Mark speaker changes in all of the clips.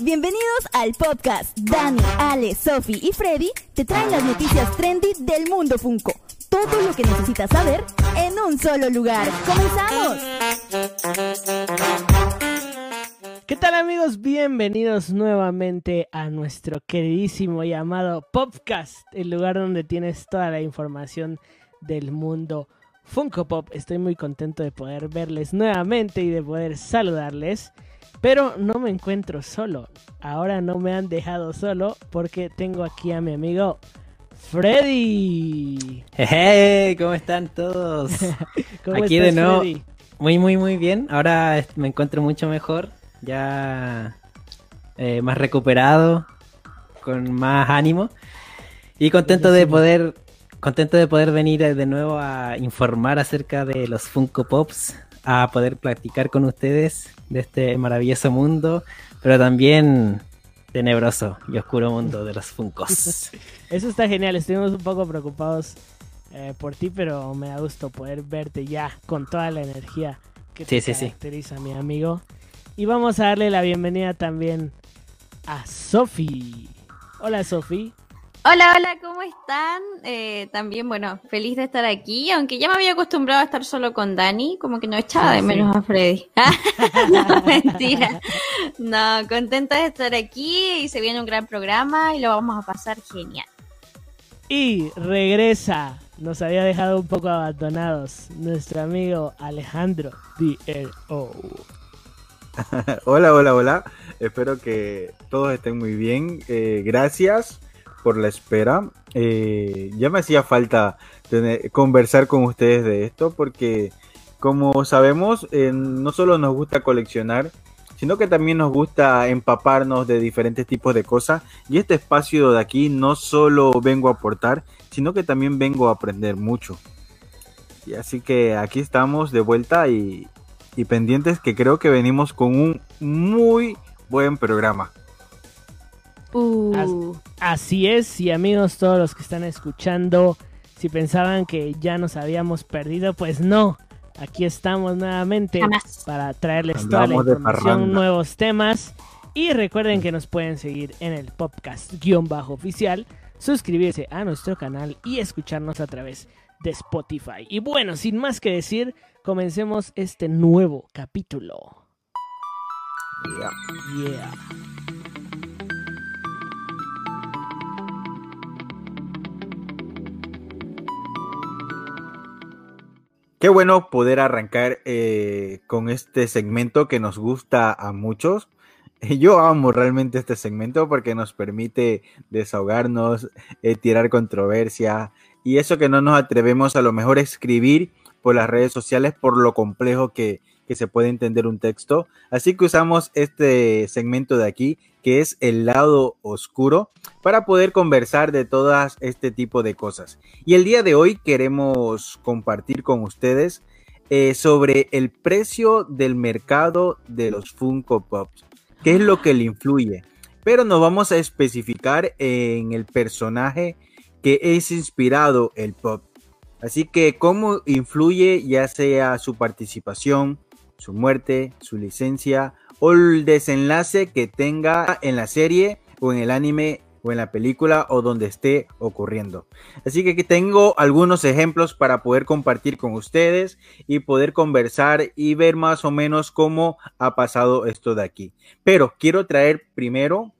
Speaker 1: Bienvenidos al podcast. Dani, Ale, Sophie y Freddy te traen las noticias trendy del mundo Funko. Todo lo que necesitas saber en un solo lugar. ¡Comenzamos!
Speaker 2: ¿Qué tal amigos? Bienvenidos nuevamente a nuestro queridísimo llamado Popcast, el lugar donde tienes toda la información del mundo Funko Pop. Estoy muy contento de poder verles nuevamente y de poder saludarles. Pero no me encuentro solo. Ahora no me han dejado solo porque tengo aquí a mi amigo Freddy.
Speaker 3: Hey, ¿cómo están todos?
Speaker 2: ¿Cómo
Speaker 3: Aquí
Speaker 2: estás,
Speaker 3: de nuevo.
Speaker 2: Freddy?
Speaker 3: Muy, muy, muy bien. Ahora me encuentro mucho mejor. Ya eh, más recuperado, con más ánimo. Y contento de poder, contento de poder venir eh, de nuevo a informar acerca de los Funko Pops, a poder platicar con ustedes de este maravilloso mundo, pero también tenebroso y oscuro mundo de los Funkos.
Speaker 2: Eso está genial. Estuvimos un poco preocupados eh, por ti, pero me da gusto poder verte ya con toda la energía que te
Speaker 3: Sí, sí, sí.
Speaker 2: caracteriza, mi amigo. Y vamos a darle la bienvenida también a Sofi. Hola, Sofi.
Speaker 4: Hola, hola, ¿cómo están? Eh, también, bueno, feliz de estar aquí, aunque ya me había acostumbrado a estar solo con Dani, como que no echaba
Speaker 2: Ah,
Speaker 4: de
Speaker 2: sí.
Speaker 4: menos a Freddy. no, mentira. No, contenta de estar aquí y se viene un gran programa y lo vamos a pasar genial.
Speaker 2: Y regresa. Nos había dejado un poco abandonados nuestro amigo Alejandro DRO.
Speaker 5: Hola, hola, hola. Espero que todos estén muy bien. Eh, gracias por la espera. Eh, ya me hacía falta tener- conversar con ustedes de esto porque, como sabemos, eh, no solo nos gusta coleccionar, sino que también nos gusta empaparnos de diferentes tipos de cosas. Y este espacio de aquí no solo vengo a aportar, sino que también vengo a aprender mucho. Y así que aquí estamos de vuelta y, y pendientes que creo que venimos con un muy buen programa.
Speaker 4: Uh,
Speaker 2: Así es, y amigos, todos los que están escuchando, si pensaban que ya nos habíamos perdido, pues no. Aquí estamos nuevamente
Speaker 4: jamás.
Speaker 2: para traerles toda la información, nuevos temas. Y recuerden que nos pueden seguir en el podcast guion bajo oficial, suscribirse a nuestro canal y escucharnos a través de Spotify. Y bueno, sin más que decir, comencemos este nuevo capítulo.
Speaker 5: Ya.
Speaker 2: Yeah.
Speaker 5: Qué bueno poder arrancar eh, con este segmento que nos gusta a muchos. Yo amo realmente este segmento porque nos permite desahogarnos, eh, tirar controversia y eso que no nos atrevemos a lo mejor a escribir por las redes sociales por lo complejo que, que se puede entender un texto. Así que usamos este segmento de aquí que es el lado oscuro para poder conversar de todas este tipo de cosas. Y el día de hoy queremos compartir con ustedes eh, sobre el precio del mercado de los Funko Pops. ¿Qué es lo que le influye? Pero nos vamos a especificar en el personaje que es inspirado el pop. Así que cómo influye ya sea su participación, su muerte, su licencia o el desenlace que tenga en la serie o en el anime o en la película o donde esté ocurriendo. Así que aquí tengo algunos ejemplos para poder compartir con ustedes y poder conversar y ver más o menos cómo ha pasado esto de aquí. Pero quiero traer primero,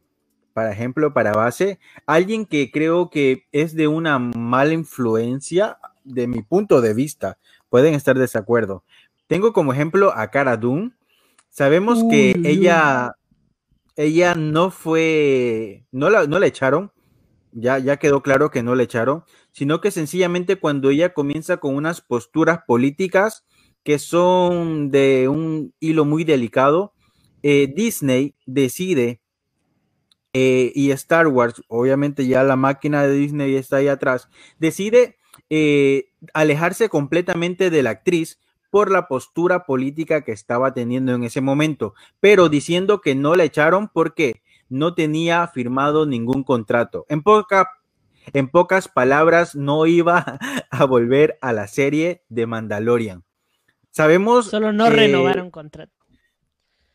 Speaker 5: para ejemplo, para base, alguien que creo que es de una mala influencia de mi punto de vista. Pueden estar de desacuerdo. Tengo como ejemplo a Cara Dune. Sabemos que ella, ella no fue, no la, no la echaron, ya, ya quedó claro que no la echaron, sino que sencillamente cuando ella comienza con unas posturas políticas que son de un hilo muy delicado, eh, Disney decide eh, y Star Wars, obviamente ya la máquina de Disney está ahí atrás, decide eh, alejarse completamente de la actriz por la postura política que estaba teniendo en ese momento, pero diciendo que no la echaron porque no tenía firmado ningún contrato. En, poca, en pocas palabras, no iba a volver a la serie de Mandalorian. Sabemos
Speaker 2: Solo no
Speaker 5: que-
Speaker 2: renovaron contrato.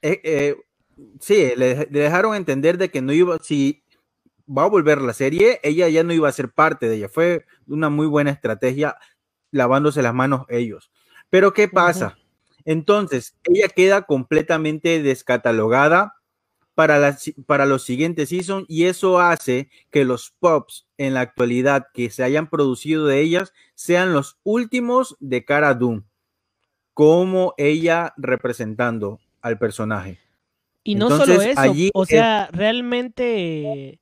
Speaker 5: eh, eh, Sí, le, le dejaron entender de que no iba, si va a volver la serie, ella ya no iba a ser parte de ella. Fue una muy buena estrategia lavándose las manos ellos. Pero ¿qué pasa? Entonces, ella queda completamente descatalogada para, la, para los siguientes seasons y eso hace que los pops en la actualidad que se hayan producido de ellas sean los últimos de cara a Doom, como ella representando al personaje.
Speaker 2: Y no solo eso, o sea, realmente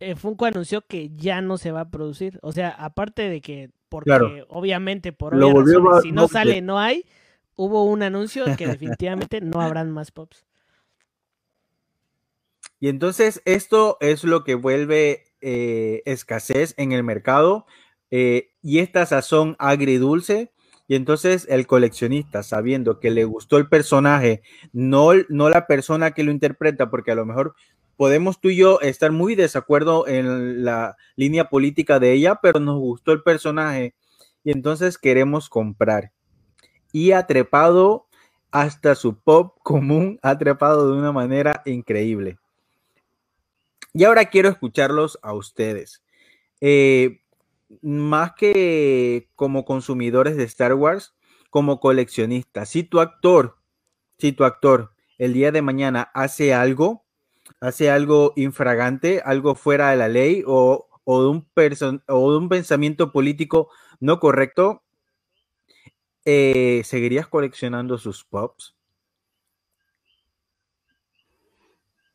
Speaker 2: eh, Funko anunció que ya no se va a producir. O sea, aparte de que, porque obviamente por razones, si no sale, no hay, hubo un anuncio que definitivamente no habrán más pops.
Speaker 5: Y entonces esto es lo que vuelve eh, escasez en el mercado eh, y esta sazón agridulce. Y entonces el coleccionista, sabiendo que le gustó el personaje, no, no la persona que lo interpreta, porque a lo mejor podemos tú y yo estar muy desacuerdo en la línea política de ella, pero nos gustó el personaje y entonces queremos comprar. Y ha trepado hasta su pop común, ha trepado de una manera increíble. Y ahora quiero escucharlos a ustedes. Eh, más que como consumidores de Star Wars, como coleccionistas, si tu actor, si tu actor el día de mañana hace algo, hace algo infragante, algo fuera de la ley o, de, un o un pensamiento político no correcto, eh, ¿seguirías coleccionando sus pops?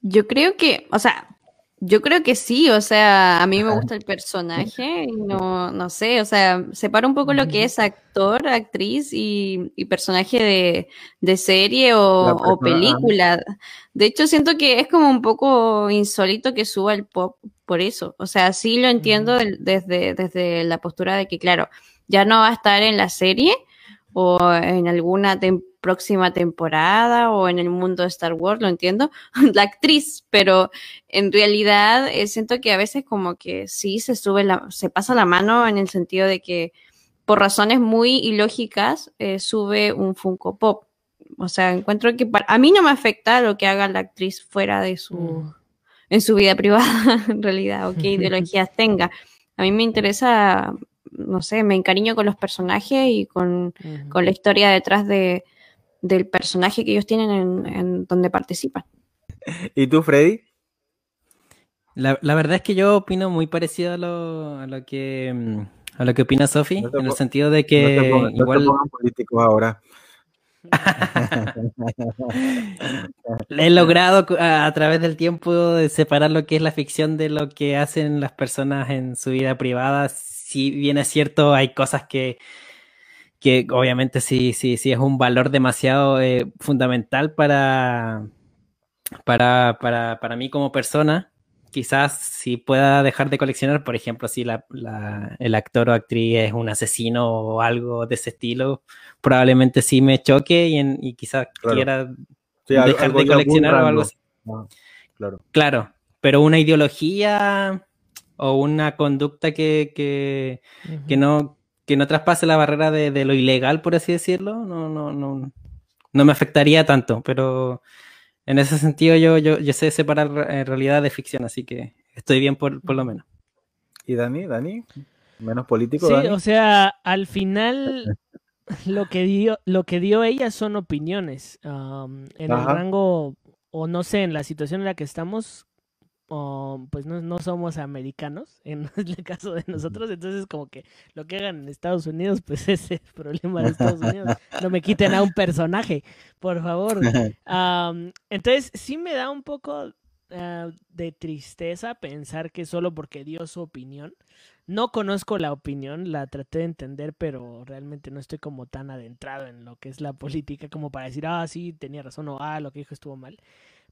Speaker 4: Yo creo que, o sea, yo creo que sí, o sea, a mí me gusta el personaje y no, no sé, o sea, separa un poco lo que es actor, actriz y, personaje de, serie o, película. De hecho, siento que es como un poco insólito que suba el pop por eso. O sea, sí lo entiendo desde, desde la postura de que, claro, ya no va a estar en la serie o en alguna temporada próxima temporada o en el mundo de Star Wars, lo entiendo, la actriz, pero en realidad eh, siento que a veces como que sí se sube la, se pasa la mano en el sentido de que por razones muy ilógicas eh, sube un Funko Pop. O sea, encuentro que a mí no me afecta lo que haga la actriz fuera de su, mm. en su vida privada, en realidad, o qué ideologías tenga. A mí me interesa, no sé, me encariño con los personajes y con, con la historia detrás de, del personaje que ellos tienen en, donde participan.
Speaker 5: ¿Y tú, Freddy?
Speaker 3: La, verdad es que yo opino muy parecido a lo, a lo que mm, a lo que opina Sofi, en el sentido de que igual
Speaker 5: políticos ahora.
Speaker 3: He logrado a, través del tiempo de separar lo que es la ficción de lo que hacen las personas en su vida privada. Si bien es cierto, hay cosas que que obviamente sí, sí, sí es un valor demasiado eh, fundamental para, para, para, para, mí como persona. Quizás si pueda dejar de coleccionar, por ejemplo, si la, el actor o actriz es un asesino o algo de ese estilo, probablemente sí me choque y, y quizás quiera dejar de coleccionar o algo así. Ah, claro. claro, pero una ideología o una conducta que, que, que no, que no traspase la barrera de, lo ilegal, por así decirlo, no, no, no, no me afectaría tanto, pero en ese sentido yo, yo, yo sé separar eh, realidad de ficción, así que estoy bien por, lo menos.
Speaker 5: ¿Y Dani? ¿Dani? ¿Menos político?
Speaker 2: Sí, o sea, al final lo que dio, lo que dio ella son opiniones. en el rango, o no sé, en la situación en la que estamos, pues no, no, somos americanos, en el caso de nosotros, entonces como que lo que hagan en Estados Unidos, pues ese es el problema de Estados Unidos, no me quiten a un personaje, por favor. entonces sí me da un poco ah, de tristeza pensar que solo porque dio su opinión, no conozco la opinión, la traté de entender, pero realmente no estoy como tan adentrado en lo que es la política como para decir, ah, sí, tenía razón o ah, lo que dijo estuvo mal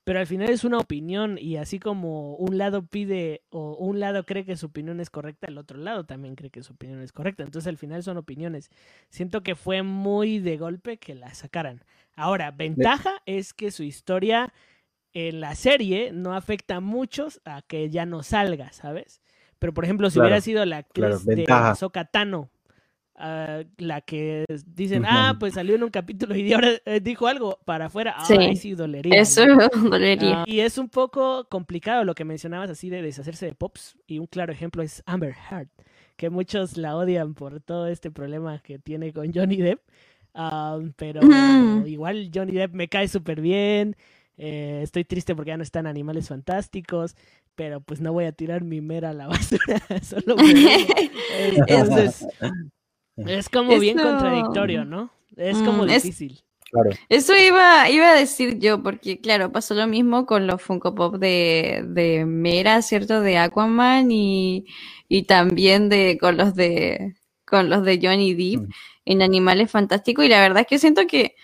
Speaker 2: pero al final es una opinión y así como un lado pide o un lado cree que su opinión es correcta, el otro lado también cree que su opinión es correcta. Entonces al final son opiniones. Siento que fue muy de golpe que la sacaran. Ahora, ventaja es que su historia en la serie no afecta a muchos a que ya no salga, ¿sabes? Pero por ejemplo, si hubiera sido la actriz de Ahsoka Ah, la que dicen, ah, pues salió en un capítulo y ahora eh, dijo algo para afuera, ah,
Speaker 4: Sí.
Speaker 2: ahí sí dolería.
Speaker 4: Eso
Speaker 2: ¿no?
Speaker 4: dolería.
Speaker 2: Ah, y es un poco complicado lo que mencionabas así de deshacerse de Pops. Y un claro ejemplo es Amber Heard, que muchos la odian por todo este problema que tiene con Johnny Depp. Ah, pero igual Johnny Depp me cae súper bien. eh, estoy triste porque ya no están Animales Fantásticos. Pero pues no voy a tirar mi mera a la basura. Solo. Entonces, es como bien contradictorio, ¿no? Es como
Speaker 4: Mm, es-
Speaker 2: difícil.
Speaker 5: Claro.
Speaker 4: Eso iba, iba a decir yo, porque claro, pasó lo mismo con los Funko Pop de, de Mera, ¿cierto? De Aquaman y, y también de, con los de, con los de Johnny Depp
Speaker 5: Mm.
Speaker 4: en Animales Fantásticos. Y la verdad es que siento que,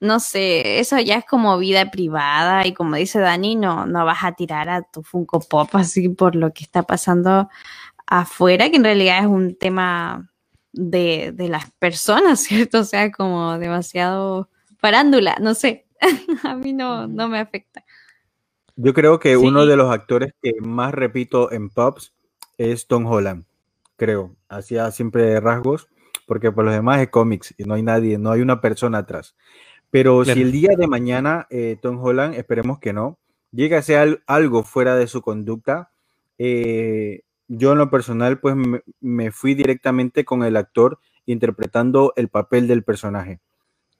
Speaker 4: no sé, eso ya es como vida privada y como dice Dani, no, no vas a tirar a tu Funko Pop así por lo que está pasando afuera, que en realidad es un tema de, de las personas, ¿cierto? O sea, como demasiado farándula, no sé. A mí no, no me afecta.
Speaker 5: Yo creo que
Speaker 2: Sí,
Speaker 5: uno de los actores que más repito en Pops es Tom Holland, creo. Hacía siempre rasgos, porque por los demás es cómics y no hay nadie, no hay una persona atrás. Pero si el día de mañana eh, Tom Holland, esperemos que no, llega a ser algo fuera de su conducta, eh, yo en lo personal pues me, me fui directamente con el actor interpretando el papel del personaje.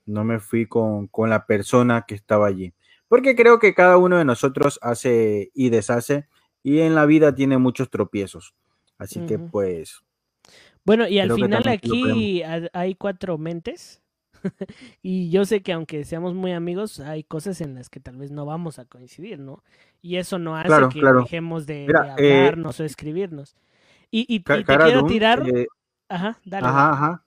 Speaker 5: No me fui con, con la persona que estaba allí. Porque creo que cada uno de nosotros hace y deshace y en la vida tiene muchos tropiezos. Así que pues
Speaker 2: Bueno, y al final aquí ha- hay cuatro mentes. y yo sé que aunque seamos muy amigos, hay cosas en las que tal vez no vamos a coincidir, ¿no? Y eso no hace
Speaker 5: Claro,
Speaker 2: que
Speaker 5: claro.
Speaker 2: dejemos de,
Speaker 5: Mira,
Speaker 2: de
Speaker 5: eh,
Speaker 2: hablarnos o escribirnos. Y, y- te quiero tirar.
Speaker 5: eh,
Speaker 2: Ajá, dale.
Speaker 5: ajá, ajá.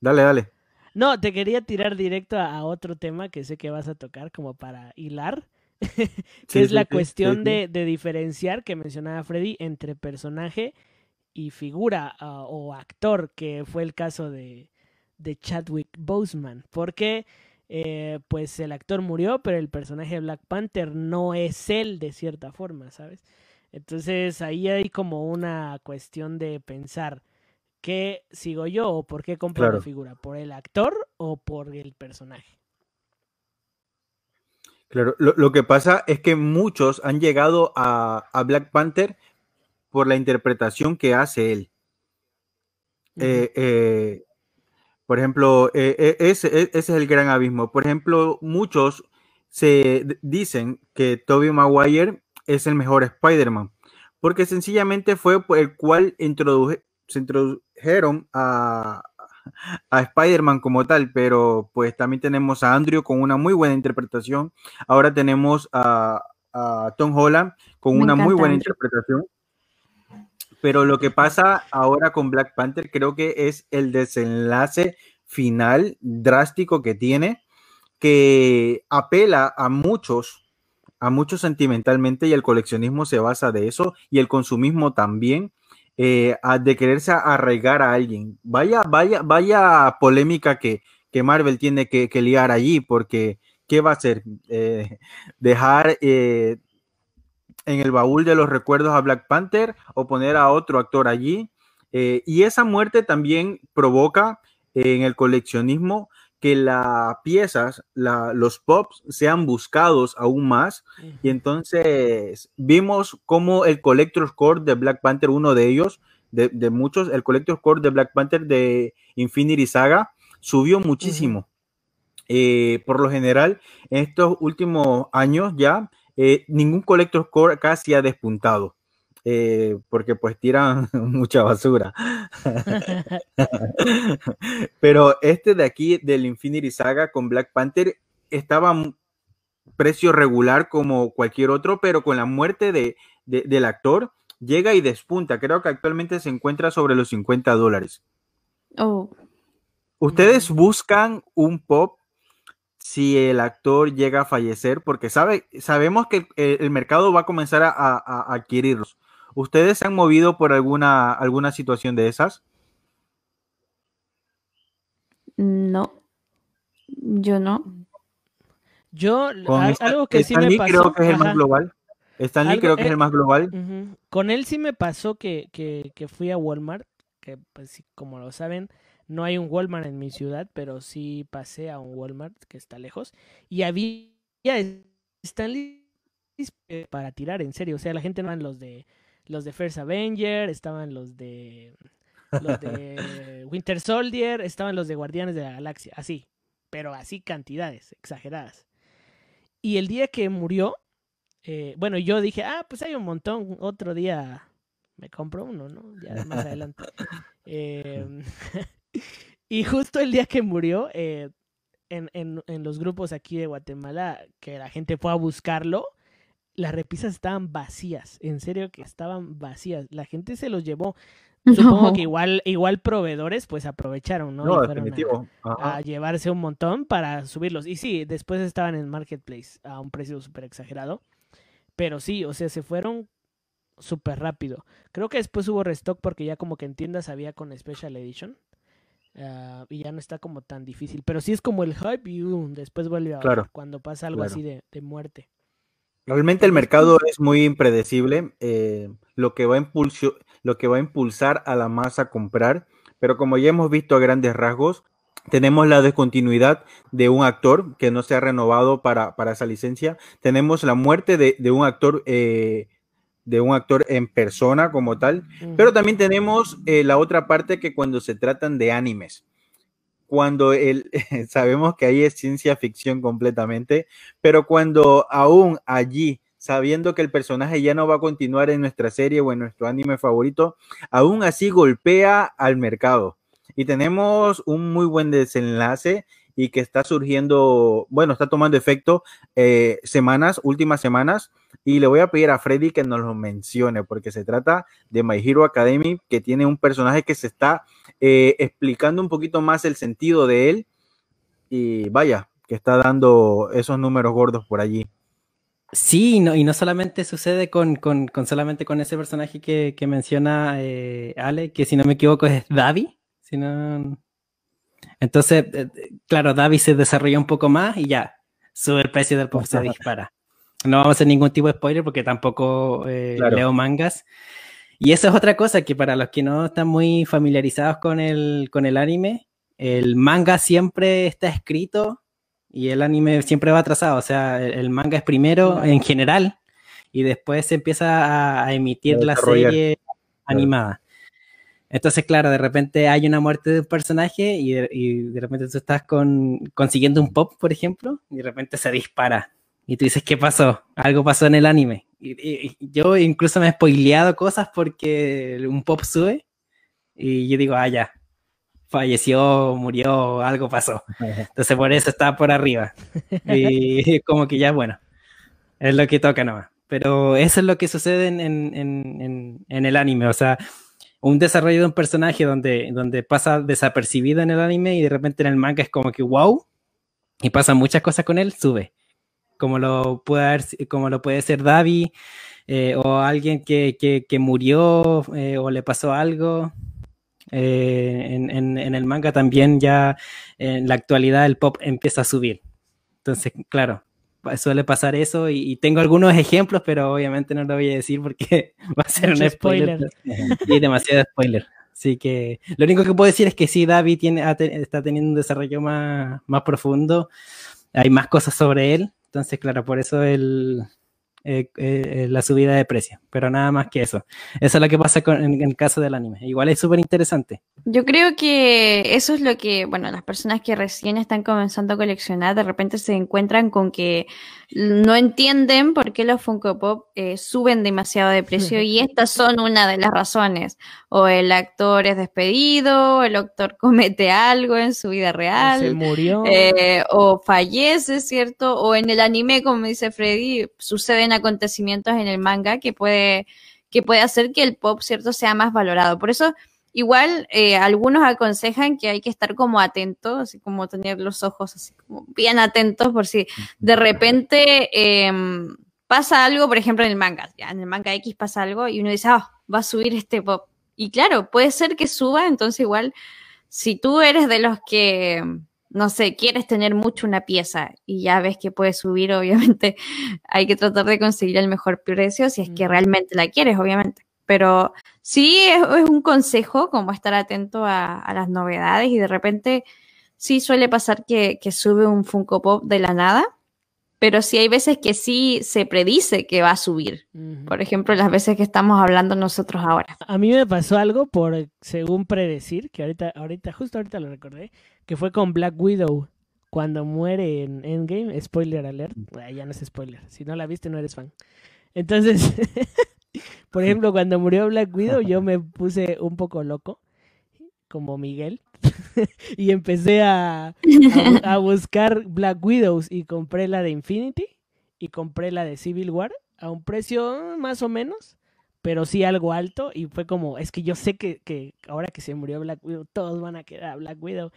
Speaker 5: Dale, dale.
Speaker 2: No, te quería tirar directo a, a otro tema que sé que vas a tocar como para hilar, que
Speaker 5: Sí,
Speaker 2: es la
Speaker 5: sí,
Speaker 2: cuestión
Speaker 5: sí.
Speaker 2: De, de diferenciar que mencionaba Freddy entre personaje y figura ah, o actor, que fue el caso de, de Chadwick Boseman, porque eh, pues el actor murió, pero el personaje de Black Panther no es él de cierta forma, ¿sabes? Entonces ahí hay como una cuestión de pensar, ¿qué sigo yo o por qué compro la figura? ¿Por el actor o por el personaje?
Speaker 5: Claro, lo, lo que pasa es que muchos han llegado a, a Black Panther por la interpretación que hace él. Eh, eh, por ejemplo, eh, eh, ese, e- ese es el gran abismo. Por ejemplo, muchos se dicen que Tobey Maguire es el mejor Spider-Man, porque sencillamente fue el cual introduje- se introdujeron a, a Spider-Man como tal, pero pues también tenemos a Andrew con una muy buena interpretación. Ahora tenemos a, a Tom Holland con
Speaker 4: Me
Speaker 5: una muy buena
Speaker 4: Andrew.
Speaker 5: interpretación. Pero lo que pasa ahora con Black Panther creo que es el desenlace final drástico que tiene, que apela a muchos, a muchos sentimentalmente y el coleccionismo se basa de eso y el consumismo también, eh, de quererse arraigar a alguien. Vaya, vaya, vaya polémica que, que Marvel tiene que, que liar allí, porque ¿qué va a hacer? Eh, dejar eh, en el baúl de los recuerdos a Black Panther o poner a otro actor allí. Eh, y esa muerte también provoca eh, en el coleccionismo que las piezas, la- los pops sean buscados aún más. Y entonces vimos cómo el Collector's Core de Black Panther, uno de ellos, de, de muchos, el Collector's Core de Black Panther de Infinity Saga, subió muchísimo. Eh, por lo general, en estos últimos años ya, eh, ningún Collector's Core casi ha despuntado. eh, porque pues tiran mucha basura. Pero este de aquí, del Infinity Saga con Black Panther, estaba precio regular como cualquier otro, pero con la muerte de, de- del actor, llega y despunta. Creo que actualmente se encuentra sobre los 50 dólares.
Speaker 4: Oh,
Speaker 5: ¿Ustedes buscan un pop si el actor llega a fallecer? Porque sabe, sabemos que el, el mercado va a comenzar a, a- a adquirirlos. ¿Ustedes se han movido por alguna, alguna situación de esas?
Speaker 4: no. Yo no.
Speaker 2: Yo,
Speaker 5: Con
Speaker 2: a-
Speaker 5: esta-
Speaker 2: algo que sí me
Speaker 5: Lee
Speaker 2: pasó.
Speaker 5: creo que es el más
Speaker 2: ajá.
Speaker 5: global. Stan Lee
Speaker 2: Algo-
Speaker 5: creo que es
Speaker 2: eh,
Speaker 5: el más global.
Speaker 2: Con él sí me pasó que, que, que fui a Walmart, que pues como lo saben, No hay un Walmart en mi ciudad, pero sí pasé a un Walmart que está lejos. Y había Stanley para tirar, en serio. O sea, la gente no eran los de los de First Avenger, estaban los de los de Winter Soldier, estaban los de Guardianes de la Galaxia, así, pero así cantidades exageradas. Y el día que murió, eh, bueno, yo dije, ah, pues hay un montón, otro día me compro uno, ¿no? Ya más adelante. Em, y justo el día que murió, eh, en, en, en, los grupos aquí de Guatemala, que la gente fue a buscarlo, las repisas estaban vacías, en serio que estaban vacías. La gente se los llevó. Supongo que igual, igual proveedores pues aprovecharon, ¿no?
Speaker 5: No, definitivo.
Speaker 2: A, llevarse un montón para subirlos. Y sí, después estaban en Marketplace a un precio súper exagerado. Pero sí, o sea, se fueron súper rápido. Creo que después hubo restock porque ya como que en tiendas había con Special Edition. Ah, y ya no está como tan difícil. Pero sí es como el hype y uh, después vuelve a
Speaker 5: claro,
Speaker 2: cuando pasa algo así de, de, muerte.
Speaker 5: Realmente el mercado es muy impredecible. Eh, lo, que va a lo que va a impulsar a la masa a comprar. Pero como ya hemos visto a grandes rasgos, tenemos la descontinuidad de un actor que no se ha renovado para, para esa licencia. Tenemos la muerte de, de un actor eh, de un actor en persona como tal, pero también tenemos eh, la otra parte que cuando se tratan de animes, cuando el, sabemos que ahí es ciencia ficción completamente, pero cuando aún allí, sabiendo que el personaje ya no va a continuar en nuestra serie o en nuestro anime favorito, aún así golpea al mercado. Y tenemos un muy buen desenlace y que está surgiendo, bueno, está tomando efecto eh, semanas, últimas semanas, y le voy a pedir a Freddy que nos lo mencione, porque se trata de My Hero Academy, que tiene un personaje que se está eh, explicando un poquito más el sentido de él, y vaya, que está dando esos números gordos por allí.
Speaker 3: Sí, no, y no solamente sucede con, con, con solamente con ese personaje que, que menciona eh, Ale, que si no me equivoco es Davi, sino entonces, eh, claro, David se desarrolla un poco más y ya, sube el precio del pop, se dispara. No vamos a hacer ningún tipo de spoiler porque tampoco eh, leo mangas. Y eso es otra cosa que para los que no están muy familiarizados con el, con el anime, el manga siempre está escrito y el anime siempre va atrasado. O sea, el, manga es primero en general y después se empieza a, emitir la serie animada. Entonces, claro, de repente hay una muerte de un personaje y de, repente tú estás con, consiguiendo un pop, por ejemplo, y de repente se dispara. Y tú dices, ¿qué pasó? Algo pasó en el anime. Y, yo incluso me he spoileado cosas porque un pop sube y yo digo, ah, ya, falleció, murió, algo pasó. Entonces por eso está por arriba. Y como que ya, bueno, es lo que toca nomás. Pero eso es lo que sucede en, en, en, en el anime. O sea, un desarrollo de un personaje donde, donde pasa desapercibido en el anime y de repente en el manga es como que wow, y pasan muchas cosas con él, sube. Como lo puede, como lo puede ser Davi, eh, o alguien que, que, murió eh, o le pasó algo. Eh, en, en, en, el manga también ya en la actualidad el pop empieza a subir. Entonces, claro, suele pasar eso y, tengo algunos ejemplos, pero obviamente no lo voy a decir porque va a ser un spoiler. y demasiado spoiler. Así que lo único que puedo decir es que sí, David tiene, está teniendo un desarrollo más, más profundo. Hay más cosas sobre él. Entonces, claro, por eso el, eh, eh, la subida de precio, pero nada más que eso. Eso es lo que pasa con, en, el caso del anime. Igual es súper interesante.
Speaker 4: Yo creo que eso es lo que, bueno, las personas que recién están comenzando a coleccionar de repente se encuentran con que no entienden por qué los Funko Pop eh, suben demasiado de precio y estas son una de las razones. O el actor es despedido, el actor comete algo en su vida real.
Speaker 2: Se murió.
Speaker 4: Eh, o fallece, ¿cierto? O en el anime, como dice Freddy, suceden acontecimientos en el manga que puede, que puede hacer que el pop, ¿cierto?, sea más valorado. Por eso Igual, eh, algunos aconsejan que hay que estar como atentos, así como tener los ojos así como bien atentos por si de repente em, pasa algo, por ejemplo, en el manga, ya, en el manga X pasa algo y uno dice, ah, va a subir este pop. Y claro, puede ser que suba, entonces igual, si tú eres de los que, no sé, quieres tener mucho una pieza y ya ves que puede subir, obviamente hay que tratar de conseguir el mejor precio si es que realmente la quieres, obviamente. Pero sí es, es un consejo como estar atento a, a, las novedades y de repente sí suele pasar que, que sube un Funko Pop de la nada pero sí hay veces que sí se predice que va a subir. Por ejemplo, las veces que estamos hablando nosotros ahora.
Speaker 2: A mí me pasó algo por, según predecir, que ahorita, ahorita, justo ahorita lo recordé, que fue con Black Widow. Cuando muere en Endgame, spoiler alert, ya no es spoiler, si no la viste no eres fan. Entonces, por ejemplo, cuando murió Black Widow, yo me puse un poco loco, como Miguel, y empecé a, a, buscar Black Widows y compré la de Infinity y compré la de Civil War a un precio más o menos, pero sí algo alto y fue como, es que yo sé que, que ahora que se murió Black Widow, todos van a quedar a Black Widow.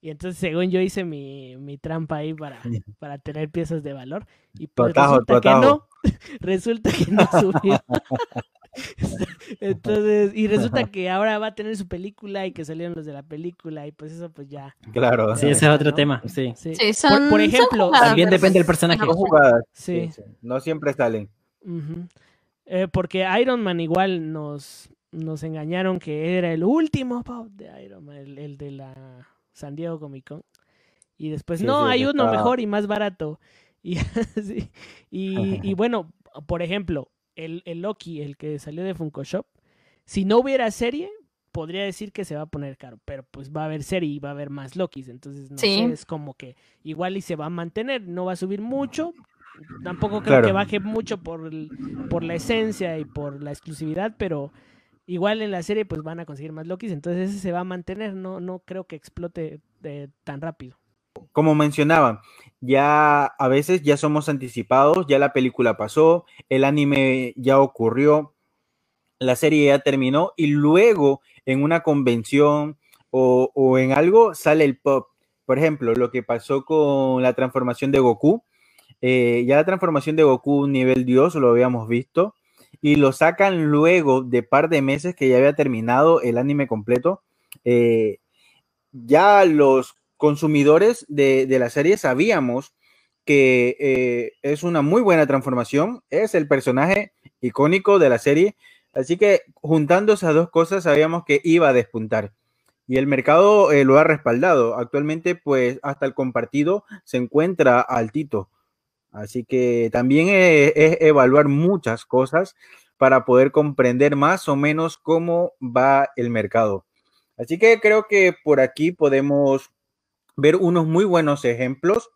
Speaker 2: Y entonces, según yo hice mi, mi trampa ahí para, para tener piezas de valor. Y pues resulta que no, resulta que no subió. Entonces, y resulta que ahora va a tener su película y que salieron los de la película y pues eso pues ya.
Speaker 3: Claro. Sí, ese es otro tema, sí.
Speaker 4: sí. son,
Speaker 2: por, ejemplo,
Speaker 3: también depende del personaje.
Speaker 5: Son jugadas. Sí. No siempre salen.
Speaker 2: eh, porque Iron Man igual nos, nos engañaron que era el último pop de Iron Man, el, el de la San Diego Comic Con. Y después, no, hay uno mejor y más barato. Y, y, y, bueno, por ejemplo, el, el, Loki, el que salió de Funko Shop, si no hubiera serie, podría decir que se va a poner caro, pero pues va a haber serie y va a haber más Lokis, entonces no sé, es como que igual y se va a mantener, no va a subir mucho, tampoco creo claro. que baje mucho por, el, por la esencia y por la exclusividad, pero igual en la serie pues van a conseguir más Lokis, entonces ese se va a mantener, no, no creo que explote de, tan rápido.
Speaker 5: Como mencionaba, ya a veces ya somos anticipados, ya la película pasó, el anime ya ocurrió, la serie ya terminó y luego en una convención o, en algo sale el pop. Por ejemplo, lo que pasó con la transformación de Goku, eh, ya la transformación de Goku nivel Dios lo habíamos visto, y lo sacan luego de par de meses que ya había terminado el anime completo. Eh, ya los consumidores de, de, la serie sabíamos que eh, es una muy buena transformación, es el personaje icónico de la serie, así que juntando esas dos cosas sabíamos que iba a despuntar. Y el mercado eh, lo ha respaldado. Actualmente, pues hasta el compartido se encuentra altito. Así que también es, es, evaluar muchas cosas para poder comprender más o menos cómo va el mercado. Así que creo que por aquí podemos ver unos muy buenos ejemplos.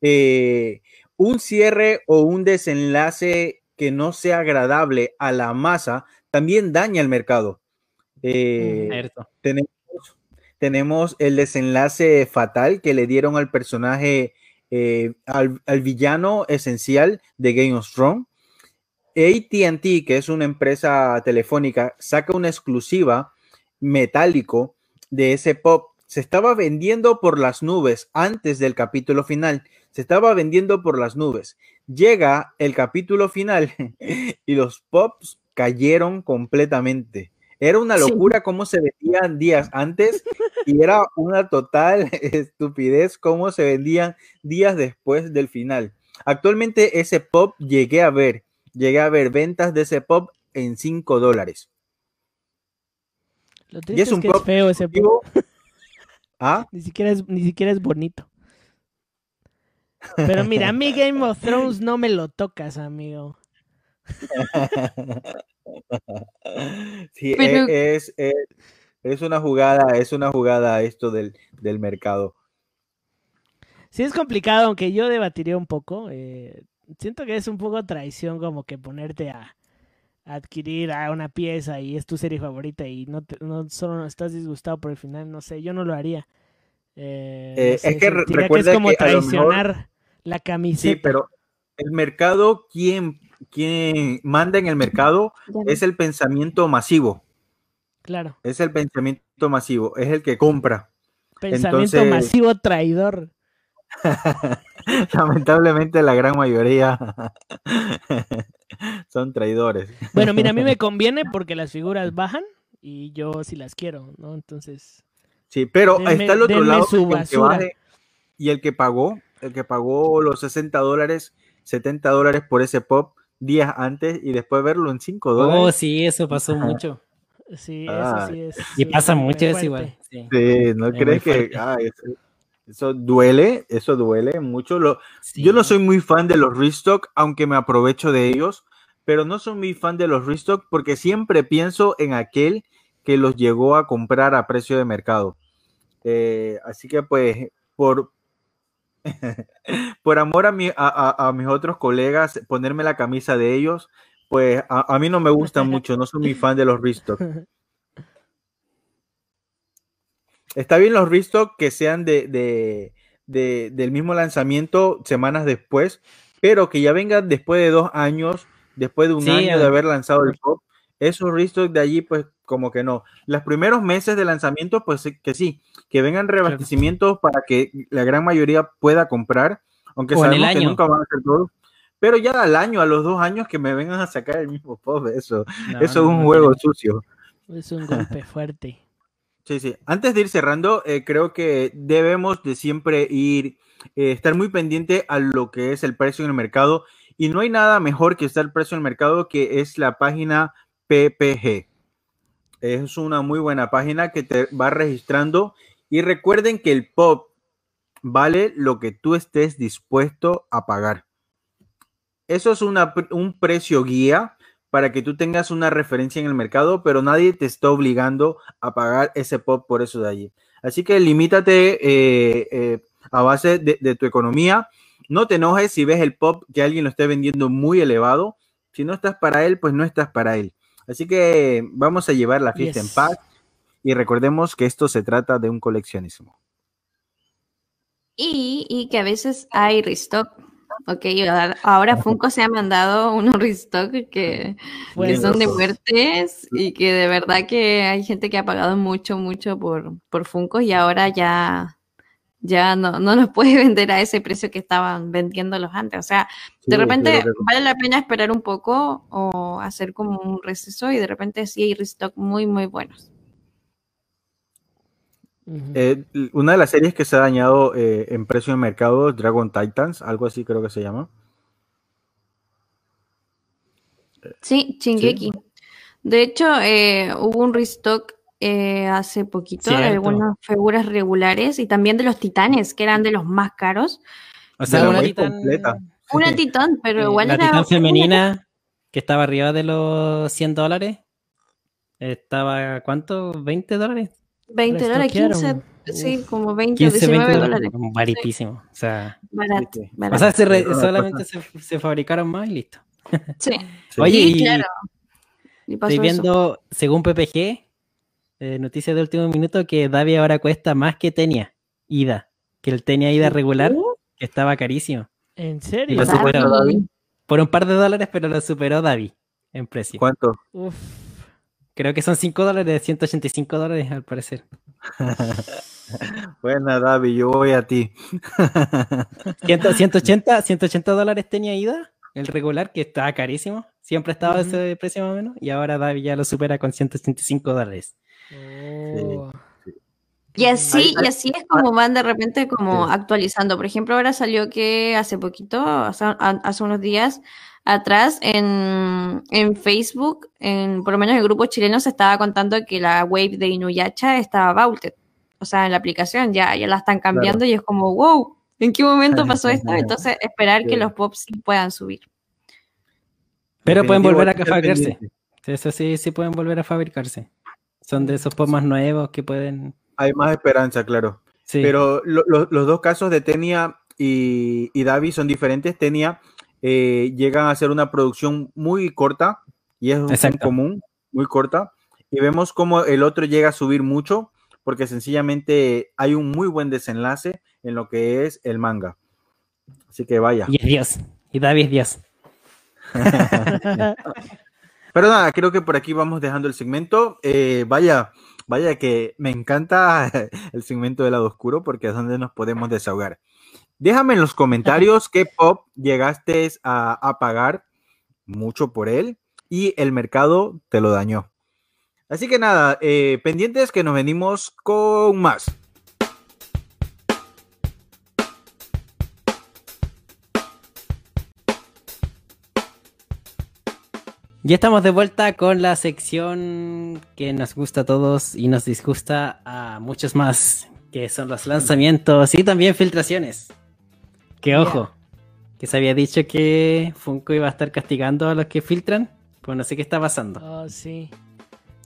Speaker 5: Eh, un cierre o un desenlace que no sea agradable a la masa también daña el mercado. Eh, tenemos, tenemos el desenlace fatal que le dieron al personaje eh, al, al, villano esencial de Game of Thrones. ATT, que es una empresa telefónica, saca una exclusiva metálico de ese pop. Se estaba vendiendo por las nubes antes del capítulo final. Se estaba vendiendo por las nubes. Llega el capítulo final y los pops cayeron completamente. Era una locura sí. cómo se vendían días antes y era una total estupidez cómo se vendían días después del final. Actualmente ese pop llegué a ver, llegué a ver ventas de ese pop en 5 dólares.
Speaker 2: Y es un es pop es feo ese pop.
Speaker 5: ¿Ah?
Speaker 2: Ni siquiera es, ni siquiera es bonito. Pero mira, a mí Game of Thrones no me lo tocas, amigo.
Speaker 5: sí, Pero... es, es, es, una jugada, es una jugada esto del, del, mercado.
Speaker 2: Sí, es complicado, aunque yo debatiría un poco. Eh, siento que es un poco traición como que ponerte a, a adquirir a una pieza y es tu serie favorita y no, te, no solo estás disgustado por el final, no sé, yo no lo haría. Eh,
Speaker 5: eh,
Speaker 2: no sé,
Speaker 5: es que recuerda
Speaker 2: que es como
Speaker 5: que
Speaker 2: traicionar
Speaker 5: mejor...
Speaker 2: la camiseta.
Speaker 5: Sí, pero el mercado, ¿quién, quien manda en el mercado es el pensamiento masivo.
Speaker 2: Claro.
Speaker 5: Es el pensamiento masivo, es el que compra.
Speaker 2: Pensamiento Entonces, masivo traidor.
Speaker 5: Lamentablemente la gran mayoría son traidores.
Speaker 2: Bueno, mira, a mí me conviene porque las figuras bajan y yo sí las quiero, ¿no? Entonces.
Speaker 5: Sí, pero denme, está el otro lado el que baje y el que pagó, el que pagó los 60 dólares, 70 dólares por ese pop, días antes y después verlo en 5
Speaker 3: Oh,
Speaker 5: dólares.
Speaker 3: sí, eso pasó mucho.
Speaker 2: Sí,
Speaker 5: Ah,
Speaker 2: eso sí es.
Speaker 3: Y pasa mucho
Speaker 2: fuerte.
Speaker 3: igual. sí.
Speaker 5: Sí, ¿no
Speaker 3: Es
Speaker 5: crees que ah, eso, eso duele? Eso duele mucho. Lo,
Speaker 3: Sí.
Speaker 5: Yo no soy muy fan de los restock, aunque me aprovecho de ellos, pero no soy muy fan de los restock porque siempre pienso en aquel que los llegó a comprar a precio de mercado. Eh, así que pues por, por amor a, mi- a, a- a mis otros colegas, ponerme la camisa de ellos, pues a, a mí no me gustan mucho, no soy muy fan de los restock. Está bien los restock que sean de, de- de- del mismo lanzamiento semanas después, pero que ya vengan después de dos años, después de un
Speaker 3: Sí,
Speaker 5: año de haber lanzado el pop. Esos restock de allí, pues como que no. Los primeros meses de lanzamiento, pues que sí, que vengan reabastecimientos para que la gran mayoría pueda comprar, aunque
Speaker 3: O
Speaker 5: sabemos que nunca van a ser todos. Pero ya al año, a los dos años que me vengan a sacar el mismo pop, eso,
Speaker 3: No,
Speaker 5: eso
Speaker 3: no,
Speaker 5: es un
Speaker 3: no
Speaker 5: juego sucio.
Speaker 2: Es un golpe fuerte.
Speaker 5: Sí, sí. Antes de ir cerrando, eh, creo que debemos de siempre ir, eh, estar muy pendiente a lo que es el precio en el mercado. Y no hay nada mejor que estar el precio en el mercado que es la página PPG. Es una muy buena página que te va registrando. Y recuerden que el pop vale lo que tú estés dispuesto a pagar. Eso es una un precio guía para que tú tengas una referencia en el mercado, pero nadie te está obligando a pagar ese pop por eso de allí. Así que limítate eh, eh, a base de, de tu economía. No te enojes si ves el pop que alguien lo esté vendiendo muy elevado. Si no estás para él, pues no estás para él. Así que vamos a llevar la fiesta
Speaker 2: Yes.
Speaker 5: en paz y recordemos que esto se trata de un coleccionismo.
Speaker 4: Y, y que a veces hay restock. Ok, ahora- Funko se ha mandado unos restock que, que
Speaker 2: Bueno,
Speaker 4: son de muertes y que de verdad que hay gente que ha pagado mucho, mucho por, por Funko y ahora ya, ya no, no los puede vender a ese precio que estaban vendiéndolos antes. O sea, de repente
Speaker 5: que-
Speaker 4: vale la pena esperar un poco o hacer como un receso y de repente sí hay restock muy, muy buenos.
Speaker 5: Eh, una de las series que se ha dañado eh, en precio de mercado es Dragon Titans, algo así creo que se llama.
Speaker 4: Sí, Shingeki. De hecho, eh, hubo un restock eh, hace poquito de algunas figuras regulares y también de los titanes, que eran de los más caros.
Speaker 3: O sea, una titán,
Speaker 5: completa.
Speaker 4: Una titán, pero
Speaker 3: eh,
Speaker 4: igual
Speaker 3: la
Speaker 4: era
Speaker 3: titán femenina que estaba arriba de los 100 dólares. Estaba, ¿cuánto? ¿20 dólares?
Speaker 4: 20 dólares, 15,
Speaker 2: Restoquearon.
Speaker 4: sí, como 20 o
Speaker 3: 15,
Speaker 4: 19
Speaker 3: 20
Speaker 4: dólares.
Speaker 3: Baratísimo. O sea,
Speaker 4: Barato,
Speaker 3: o sea se re- solamente se, se fabricaron más y listo.
Speaker 4: Sí.
Speaker 5: Sí.
Speaker 3: Oye,
Speaker 4: Sí,
Speaker 3: y
Speaker 4: claro. Y
Speaker 3: estoy
Speaker 4: eso.
Speaker 3: viendo, según PPG, eh, noticias de último minuto, que Davi ahora cuesta más que Tenia Ida. Que el Tenia Ida regular,
Speaker 4: Uh,
Speaker 3: que estaba carísimo.
Speaker 2: ¿En serio?
Speaker 3: lo superó. Por un par de dólares, pero lo superó Davi en precio.
Speaker 5: ¿Cuánto?
Speaker 2: Uf.
Speaker 3: Creo que son 5 dólares, 185 dólares al parecer.
Speaker 5: Buena, Davi, yo voy a ti.
Speaker 3: 100, 180, 180 dólares tenía ida, el regular, que estaba carísimo. Siempre estaba
Speaker 2: Ujú.
Speaker 3: ese precio más o menos. Y ahora Davi ya lo supera con 185 dólares.
Speaker 2: Oh.
Speaker 4: Y así, y así es como van de repente como
Speaker 5: Sí.
Speaker 4: actualizando. Por ejemplo, ahora salió que hace poquito, hace unos días atrás, en, en Facebook, en, por lo menos en el grupo chileno, se estaba contando que la wave de Inuyasha estaba vaulted. O sea, en la aplicación ya, ya la están cambiando y es como, wow, ¿en qué momento pasó esto? Entonces, esperar que los pops puedan subir.
Speaker 3: Pero pueden volver a fabricarse. Eso sí, sí pueden volver a fabricarse. Son de esos pop más nuevos que pueden.
Speaker 5: Hay más esperanza, claro.
Speaker 3: Sí.
Speaker 5: Pero lo- lo- los dos casos de Tenia y, y Davi son diferentes. Tenia eh, llegan a hacer una producción muy corta y es un común, muy corta. Y vemos como el otro llega a subir mucho porque sencillamente hay un muy buen desenlace en lo que es el manga. Así que vaya.
Speaker 3: Y es Dios. Y Davi es Dios.
Speaker 5: Pero nada, creo que por aquí vamos dejando el segmento. Eh, vaya, vaya que me encanta el segmento del lado oscuro porque es donde nos podemos desahogar. Déjame en los comentarios qué pop llegaste a, a pagar mucho por él y el mercado te lo dañó. Así que nada, eh, pendientes que nos venimos con más.
Speaker 3: Ya estamos de vuelta con la sección que nos gusta a todos y nos disgusta a muchos más, que son los lanzamientos y también filtraciones. Que ojo, que se había dicho que Funko iba a estar castigando a los que filtran, pues no sé qué está pasando.
Speaker 2: Oh, sí.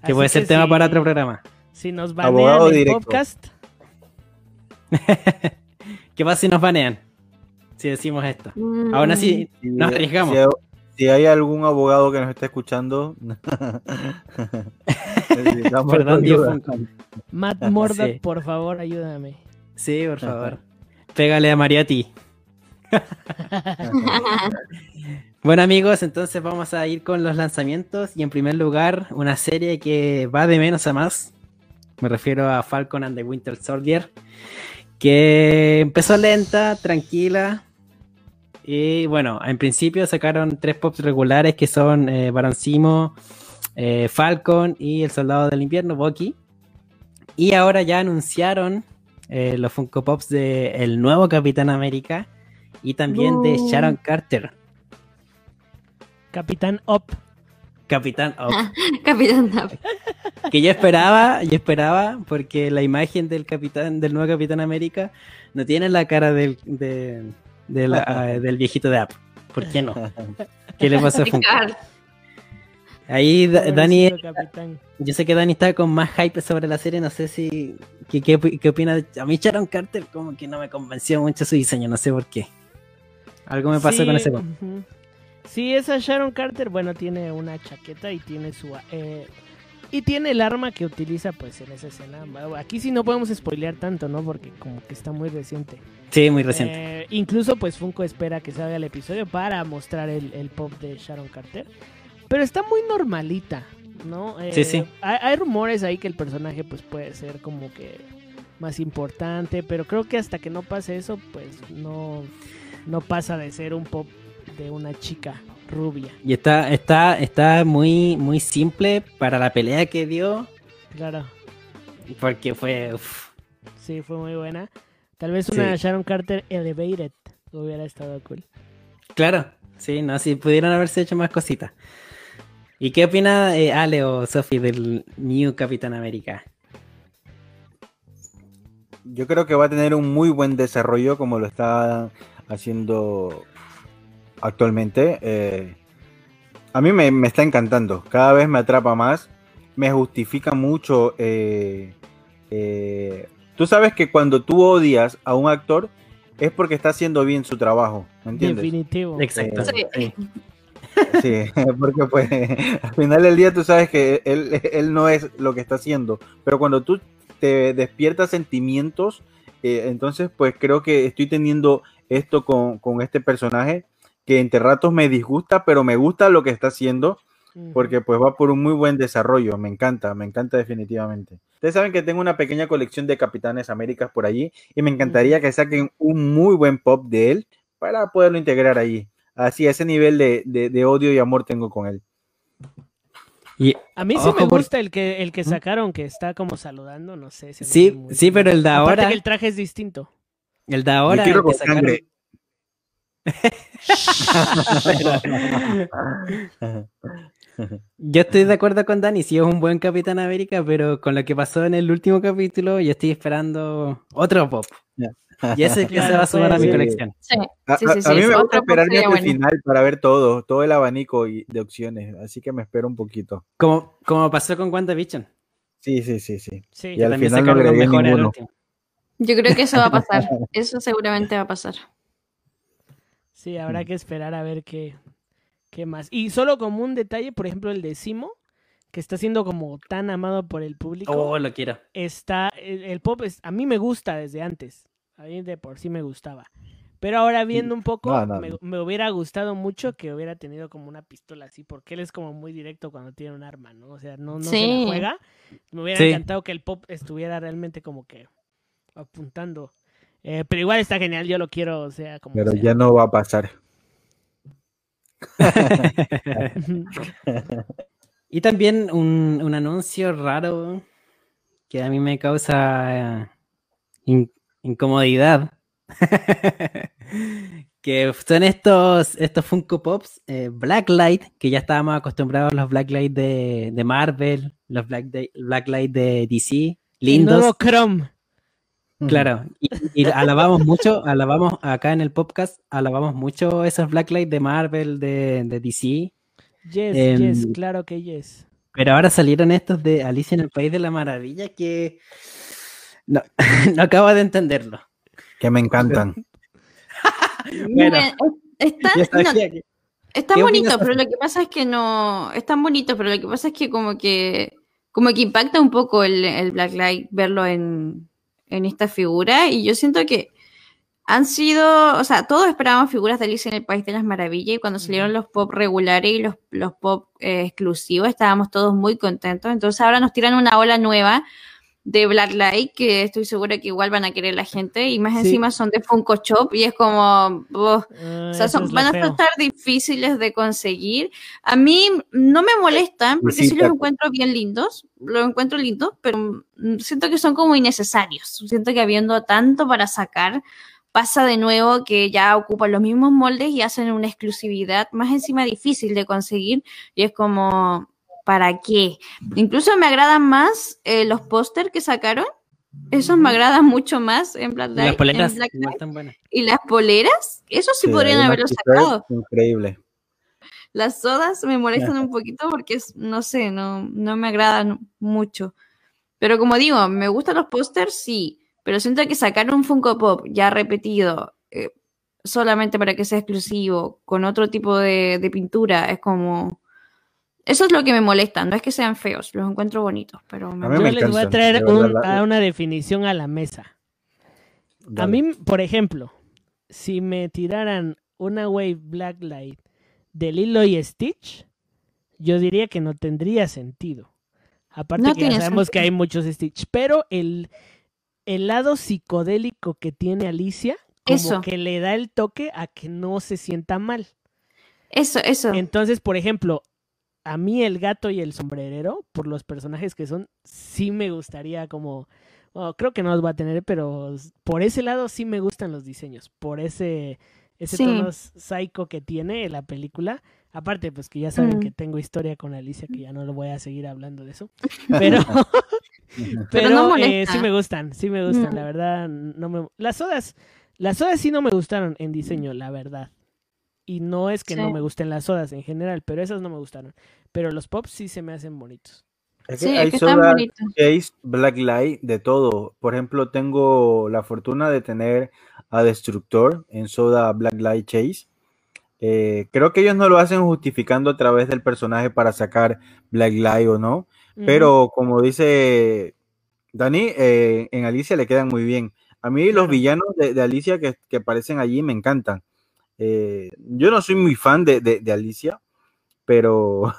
Speaker 3: Que
Speaker 2: Así
Speaker 3: puede ser tema para otro programa.
Speaker 2: Si nos
Speaker 5: Abogado
Speaker 2: banean el
Speaker 5: directo.
Speaker 2: podcast,
Speaker 3: ¿Qué pasa si nos banean? Si decimos esto.
Speaker 4: Mm,
Speaker 3: Aún así,
Speaker 5: Si-
Speaker 3: nos arriesgamos.
Speaker 5: Si, si hay algún abogado que nos esté escuchando,
Speaker 3: Perdón, Dios.
Speaker 2: Matt Murdock,
Speaker 3: Sí.
Speaker 2: por favor, ayúdame.
Speaker 3: Sí, por favor. Pégale a Mariotti. Bueno amigos, entonces vamos a ir con los lanzamientos y en primer lugar una serie que va de menos a más. Me refiero a Falcon and the Winter Soldier, que empezó lenta, tranquila. Y bueno, en principio sacaron tres pops regulares que son eh, Baron Simo, eh, Falcon y el Soldado del Invierno, Bucky. Y ahora ya anunciaron eh, los Funko Pops de el nuevo Capitán América y también de. Sharon Carter.
Speaker 2: Capitán Op.
Speaker 3: Capitán Up.
Speaker 4: Capitán Tap.
Speaker 3: que yo esperaba, yo esperaba, porque la imagen del capitán, del nuevo Capitán América, no tiene la cara del, de- de la- ah, del viejito de App. ¿Por qué no? ¿Qué le pasa a Funko?
Speaker 4: Ricardo.
Speaker 3: Ahí Da- Dani,
Speaker 2: Capitán.
Speaker 3: yo sé que Dani está con más hype sobre la serie, no sé si qué, qué, qué opina. de- A mí Sharon Carter como que no me convenció mucho su diseño, no sé por qué. Algo me pasó
Speaker 2: Sí,
Speaker 3: con ese pop.
Speaker 2: ujú. Sí, esa Sharon Carter, bueno, tiene una chaqueta y tiene su... eh, y tiene el arma que utiliza pues en esa escena. Aquí sí no podemos spoilear tanto, ¿no? Porque como que está muy reciente.
Speaker 3: Sí, muy reciente.
Speaker 2: Eh, incluso pues Funko espera que salga el episodio para mostrar el, el pop de Sharon Carter. Pero está muy normalita, ¿no? Eh,
Speaker 3: Sí, sí.
Speaker 2: Hay, hay rumores ahí que el personaje pues puede ser como que más importante, pero creo que hasta que no pase eso pues no, no pasa de ser un pop de una chica rubia.
Speaker 3: Y está, está, está muy, muy simple para la pelea que dio,
Speaker 2: Claro,
Speaker 3: porque fue... uf,
Speaker 2: sí, fue muy buena. Tal vez una
Speaker 3: Sí.
Speaker 2: Sharon Carter Elevated hubiera estado cool.
Speaker 3: Claro, sí, no, sí, pudieron haberse hecho más cositas. ¿Y qué opina eh, Ale o Sophie del New Capitán América?
Speaker 5: Yo creo que va a tener un muy buen desarrollo como lo está haciendo actualmente. Eh, a mí me, me está encantando, cada vez me atrapa más, me justifica mucho. eh, eh, tú sabes que cuando tú odias a un actor es porque está haciendo bien su trabajo, ¿me entiendes?
Speaker 2: Definitivo.
Speaker 3: Exacto.
Speaker 4: Sí.
Speaker 5: porque pues al final del día tú sabes que él, él no es lo que está haciendo, pero cuando tú te despiertas sentimientos, eh, entonces pues creo que estoy teniendo esto con, con este personaje que entre ratos me disgusta, pero me gusta lo que está haciendo porque pues va por un muy buen desarrollo, me encanta, me encanta definitivamente. Ustedes saben que tengo una pequeña colección de Capitanes Américas por allí y me encantaría que saquen un muy buen pop de él para poderlo integrar allí. Así, ese nivel de, de- de odio y amor tengo con él.
Speaker 3: Y,
Speaker 2: A mí sí
Speaker 3: Ojo,
Speaker 2: me
Speaker 3: por-
Speaker 2: gusta el que el que sacaron que está como saludando, no sé. me
Speaker 3: Sí, sí, pero el de
Speaker 2: Aparte
Speaker 3: ahora,
Speaker 2: que el traje es distinto.
Speaker 3: El de ahora,
Speaker 5: Yo quiero
Speaker 3: el que
Speaker 5: con
Speaker 3: sacaron-
Speaker 5: sangre.
Speaker 3: yo estoy de acuerdo con Dani, sí es un buen Capitán América, pero con lo que pasó en el último capítulo, yo estoy esperando otro pop. Y ese que se va a sumar a mi colección.
Speaker 4: Sí,
Speaker 5: A,
Speaker 4: sí,
Speaker 5: a-
Speaker 4: sí,
Speaker 5: a
Speaker 4: sí,
Speaker 5: mí me gusta esperarme hasta el final para ver todo, todo el abanico de opciones, así que me espero un poquito.
Speaker 3: Como, como pasó con WandaVision.
Speaker 5: Sí, sí, sí, sí.
Speaker 2: Sí.
Speaker 5: Y al
Speaker 3: También
Speaker 5: final no agregué ninguno.
Speaker 4: Yo creo que eso va a pasar. Eso seguramente va a pasar.
Speaker 2: Sí, habrá que esperar a ver qué, qué más. Y solo como un detalle, por ejemplo, el de Simo, que está siendo como tan amado por el público,
Speaker 3: Oh, lo quiero.
Speaker 2: está, el, el pop es, a mí me gusta desde antes. A mí de por sí me gustaba. Pero ahora viendo un poco,
Speaker 5: No, no,
Speaker 2: me,
Speaker 5: no.
Speaker 2: me hubiera gustado mucho que hubiera tenido como una pistola así, porque él es como muy directo cuando tiene un arma, ¿no? O sea, no, no se la juega. Me hubiera
Speaker 3: Sí.
Speaker 2: encantado que el pop estuviera realmente como que apuntando. Eh, pero igual está genial, yo lo quiero, o sea, como
Speaker 5: Pero
Speaker 2: sea.
Speaker 5: ya no va a pasar.
Speaker 3: Y también un, un anuncio raro que a mí me causa eh, in- incomodidad. que son estos, estos Funko Pops eh, Blacklight, que ya estábamos acostumbrados a los Blacklight de, de Marvel, los Black Blacklight de DC, lindos.
Speaker 2: El nuevo Chrome.
Speaker 3: Claro, y, y, alabamos mucho, alabamos acá en el podcast, alabamos mucho esos Blacklight de Marvel, de, de DC.
Speaker 2: Yes, eh, yes, claro que yes.
Speaker 3: Pero ahora salieron estos de Alicia en el País de la Maravilla que no, no acabo de entenderlo.
Speaker 5: Que me encantan.
Speaker 4: bueno, están, no, están bonitos, pero lo que pasa es que no. Están bonitos, pero lo que pasa es que como que. Como que impacta un poco el, el Blacklight verlo en, en esta figura. Y yo siento que han sido, o sea, todos esperábamos figuras de Alicia en el País de las Maravillas y cuando salieron los pop regulares y los, los pop eh, exclusivos estábamos todos muy contentos. Entonces ahora nos tiran una ola nueva de Blacklight que estoy segura que igual van a querer la gente y más sí. encima son de Funko Shop y es como, uh, o sea, son, van a estar difíciles de conseguir. A mí no me molestan porque sí, sí los encuentro bien lindos, los encuentro lindos, pero siento que son como innecesarios. Siento que habiendo tanto para sacar, pasa de nuevo que ya ocupan los mismos moldes y hacen una exclusividad más encima difícil de conseguir y es como, ¿para qué? Incluso me agradan más eh, los póster que sacaron. Esos me agradan mucho más en Black
Speaker 3: Light. Las poleras
Speaker 4: Black Light. Y las poleras, eso sí, sí podrían haberlo sacado.
Speaker 5: Increíble.
Speaker 4: Las sodas me molestan un poquito porque es, no sé, no, no me agradan mucho. Pero como digo, me gustan los pósters, sí pero siento que sacar un Funko Pop ya repetido eh, solamente para que sea exclusivo, con otro tipo de, de, pintura, es como... Eso es lo que me molesta, no es que sean feos, los encuentro bonitos, pero...
Speaker 2: Me... Yo me les voy a traer un, a una definición a la mesa. Dale. A mí, por ejemplo, si me tiraran una Wave Blacklight de Lilo y Stitch, yo diría que no tendría sentido. Aparte no que ya sabemos sentido. que hay muchos Stitch, pero el el lado psicodélico que tiene Alicia, como
Speaker 4: eso.
Speaker 2: que le da el toque a que no se sienta mal.
Speaker 4: Eso, eso.
Speaker 2: Entonces, por ejemplo, a mí el gato y el sombrerero, por los personajes que son, sí me gustaría como... Oh, creo que no los va a tener, pero por ese lado sí me gustan los diseños. Por ese, ese sí. tono psycho que tiene la película. Aparte, pues que ya saben mm. que tengo historia con Alicia, que ya no lo voy a seguir hablando de eso. Pero, pero, pero no eh, sí me gustan, sí me gustan, mm. la verdad. no me Las sodas, las sodas sí no me gustaron en diseño, la verdad. Y no es que sí. no me gusten las sodas en general, pero esas no me gustaron. Pero los pops sí se me hacen bonitos.
Speaker 5: Es que sí, hay es que soda, Chase, Blacklight, de todo. Por ejemplo, tengo la fortuna de tener a Destructor en soda Blacklight Chase. Eh, creo que ellos no lo hacen justificando a través del personaje para sacar Blacklight o no, pero como dice Dani, eh, en Alicia le quedan muy bien. A mí los villanos de, de Alicia que, que, aparecen allí me encantan. Eh, yo no soy muy fan de, de, de Alicia, pero,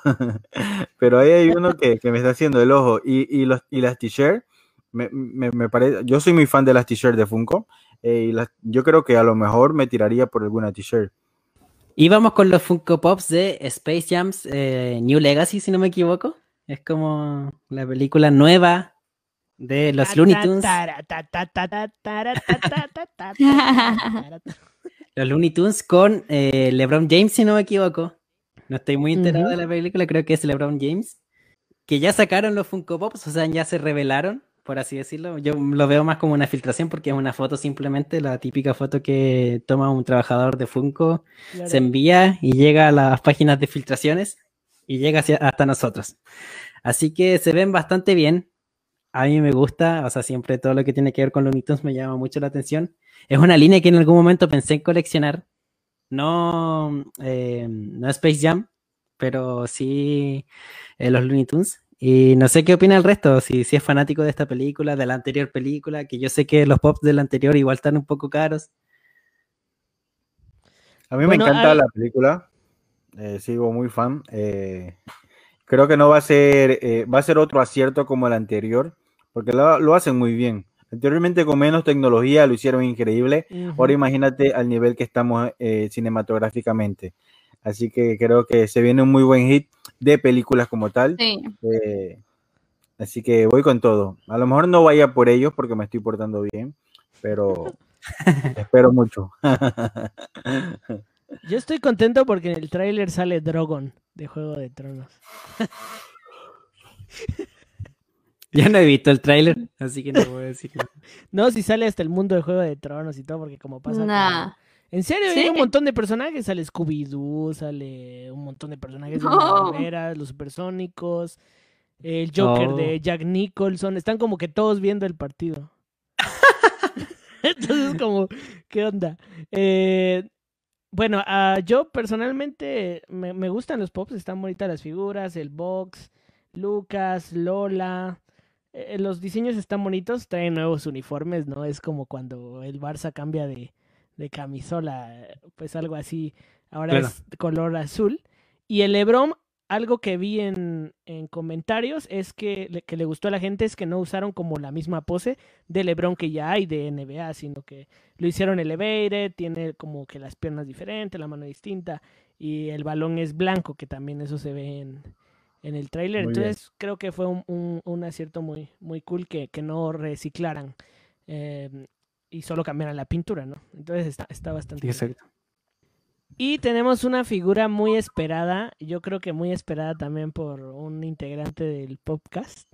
Speaker 5: pero ahí hay uno que, que, me está haciendo el ojo. Y, y, los, y las t-shirts, me, me, me, parece, yo soy muy fan de las t-shirts de Funko. Eh, y las, yo creo que a lo mejor me tiraría por alguna t-shirt.
Speaker 3: Y vamos con los Funko Pops de Space Jams eh, New Legacy, si no me equivoco. Es como la película nueva de los Looney Tunes. Los Looney Tunes con eh, LeBron James, si no me equivoco. No estoy muy enterado uh -huh. de la película, creo que es LeBron James. Que ya sacaron los Funko Pops, o sea, ya se revelaron, por así decirlo. Yo lo veo más como una filtración porque es una foto simplemente, la típica foto que toma un trabajador de Funko, claro. se envía y llega a las páginas de filtraciones y llega hacia, hasta nosotros. Así que se ven bastante bien. A mí me gusta, o sea, siempre todo lo que tiene que ver con Looney Tunes me llama mucho la atención. Es una línea que en algún momento pensé en coleccionar. No, eh, no Space Jam, pero sí eh, los Looney Tunes. Y no sé qué opina el resto, si, si es fanático de esta película, de la anterior película, que yo sé que los pops de la anterior igual están un poco caros.
Speaker 5: A mí bueno, me encanta hay... la película, eh, sigo muy fan. Eh, creo que no va a ser, eh, va a ser otro acierto como el anterior, porque lo, lo, hacen muy bien. Anteriormente con menos tecnología lo hicieron increíble. Uh -huh. Ahora imagínate al nivel que estamos eh, cinematográficamente. Así que creo que se viene un muy buen hit de películas como tal.
Speaker 4: Sí.
Speaker 5: Eh, así que voy con todo. A lo mejor no vaya por ellos porque me estoy portando bien, pero Espero mucho.
Speaker 2: Yo estoy contento porque en el tráiler sale Drogon de Juego de Tronos.
Speaker 3: Ya no he visto el tráiler, así que no voy a decir nada.
Speaker 2: No, si sale hasta el mundo de Juego de Tronos y todo, porque como pasa.
Speaker 4: Nah.
Speaker 2: En serio,
Speaker 4: Sí.
Speaker 2: hay un montón de personajes. Sale Scooby-Doo, sale un montón de personajes de
Speaker 4: No.
Speaker 2: Barbera, los supersónicos, el Joker
Speaker 3: Oh.
Speaker 2: de Jack Nicholson. Están como que todos viendo el partido. Entonces, como, ¿qué onda? Eh, bueno, ah, yo personalmente me, me gustan los pops, están bonitas las figuras, el box, Lucas, Lola. Eh, los diseños están bonitos, traen nuevos uniformes, ¿no? Es como cuando el Barça cambia de, de camisola, eh, pues algo así. Ahora
Speaker 3: Claro.
Speaker 2: es color azul. Y el Lebron, algo que vi en, en comentarios es que le, que le gustó a la gente es que no usaron como la misma pose de Lebron que ya hay de NBA, sino que lo hicieron elevated, tiene como que las piernas diferentes, la mano distinta y el balón es blanco, que también eso se ve en, en el tráiler.
Speaker 5: Bien.
Speaker 2: Entonces creo que fue un, un- un acierto muy, muy cool que, que no reciclaran eh, y solo cambiaran la pintura, ¿no? Entonces está, está bastante bien.
Speaker 3: Exacto.
Speaker 2: Y tenemos una figura muy esperada, yo creo que muy esperada también por un integrante del podcast.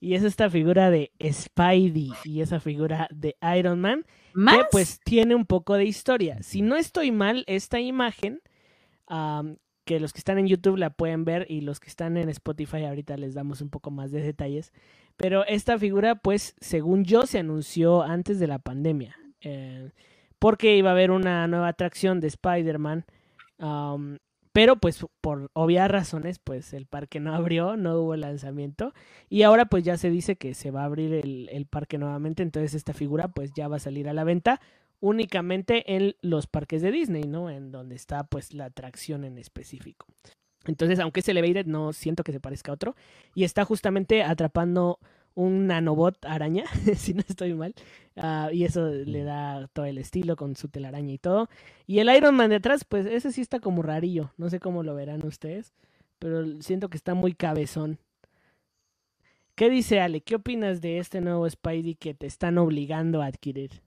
Speaker 2: Y es esta figura de Spidey y esa figura de Iron Man,
Speaker 4: ¿Más?
Speaker 2: que pues tiene un poco de historia. Si no estoy mal, esta imagen, que los que están en YouTube la pueden ver y los que están en Spotify ahorita les damos un poco más de detalles. Pero esta figura, pues, según yo, se anunció antes de la pandemia. eh, porque iba a haber una nueva atracción de Spider-Man. am, pero pues por obvias razones, pues el parque no abrió, no hubo lanzamiento. Y ahora pues ya se dice que se va a abrir el, el parque nuevamente. Entonces esta figura pues ya va a salir a la venta únicamente en los parques de Disney, ¿no? En donde está pues la atracción en específico. Entonces, aunque es elevated, no siento que se parezca a otro. Y está justamente atrapando un nanobot araña, si no estoy mal. Ah, y eso le da todo el estilo con su telaraña y todo. Y el Iron Man de atrás, pues ese sí está como rarillo. No sé cómo lo verán ustedes. Pero siento que está muy cabezón. ¿Qué dice Ale? ¿Qué opinas de este nuevo Spidey que te están obligando a adquirir?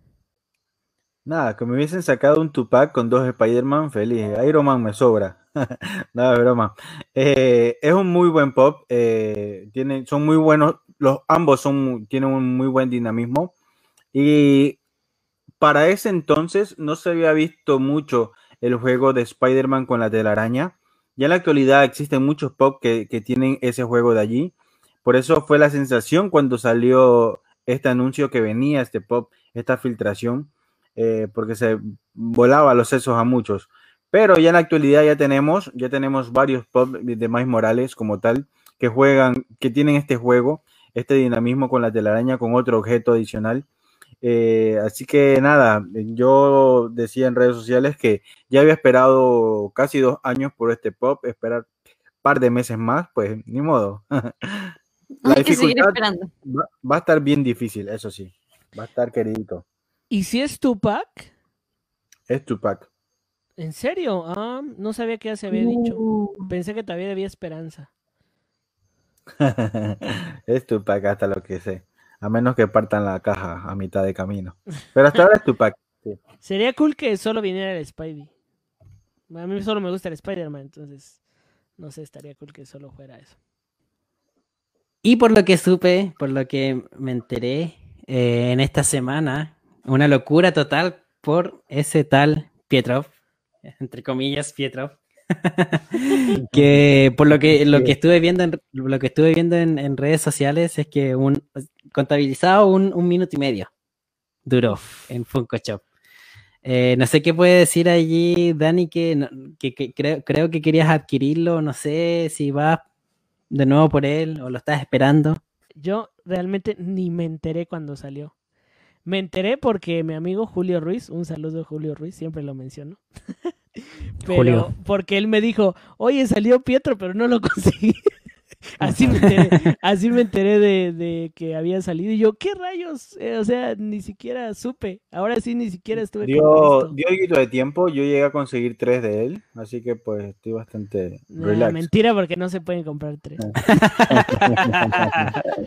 Speaker 5: Nada, que me hubiesen sacado un Tupac con dos Spider-Man feliz. Iron Man me sobra. Nada, broma. Eh, es un muy buen pop. eh, son muy buenos. Los ambos son, tienen un muy buen dinamismo. Y para ese entonces no se había visto mucho el juego de Spider-Man con la telaraña. Ya en la actualidad existen muchos pop que, que tienen ese juego de allí. Por eso fue la sensación cuando salió este anuncio que venía, este pop, esta filtración eh, porque se volaba los sesos a muchos. Pero ya en la actualidad ya tenemos, ya tenemos varios pop de Miles Morales como tal, que juegan, que tienen este juego, este dinamismo con la telaraña, con otro objeto adicional. Eh, así que nada, yo decía en redes sociales que ya había esperado casi dos años por este pop, esperar un par de meses más, pues ni modo. La
Speaker 4: Hay que seguir
Speaker 5: dificultad
Speaker 4: esperando.
Speaker 5: va, va a estar bien difícil, eso sí, va a estar queridito.
Speaker 2: ¿Y si es Tupac?
Speaker 5: Es Tupac.
Speaker 2: ¿En serio? Ah, no sabía que ya se había dicho.
Speaker 4: Uh,
Speaker 2: Pensé que todavía había esperanza.
Speaker 5: es Tupac hasta lo que sé. A menos que partan la caja a mitad de camino. Pero hasta ahora es Tupac.
Speaker 2: Sería cool que solo viniera el Spidey. A mí solo me gusta el Spider-Man, entonces no sé, estaría cool que solo fuera eso.
Speaker 3: Y por lo que supe, por lo que me enteré eh, en esta semana, una locura total por ese tal Pietrov, entre comillas Pietrov, que por lo que lo que estuve viendo en, lo que estuve viendo en, redes sociales es que un contabilizado un, un minuto y medio duró en Funko Shop. Eh, no sé qué puede decir allí, Dani, que, que, que creo, creo que querías adquirirlo, no sé si vas de nuevo por él o lo estás esperando.
Speaker 2: Yo realmente ni me enteré cuando salió. Me enteré porque mi amigo Julio Ruiz, un saludo Julio Ruiz, siempre lo menciono. Pero
Speaker 3: Julio.
Speaker 2: porque él me dijo, oye, salió Pietro, pero no lo conseguí. Así me enteré, así me enteré de, de que había salido. Y yo, ¿qué rayos? Eh, o sea, ni siquiera supe. Ahora sí, ni siquiera estuve
Speaker 5: Dio, dio de tiempo, yo llegué a conseguir tres de él, así que pues estoy bastante
Speaker 2: Nah, mentira, porque no se pueden comprar tres.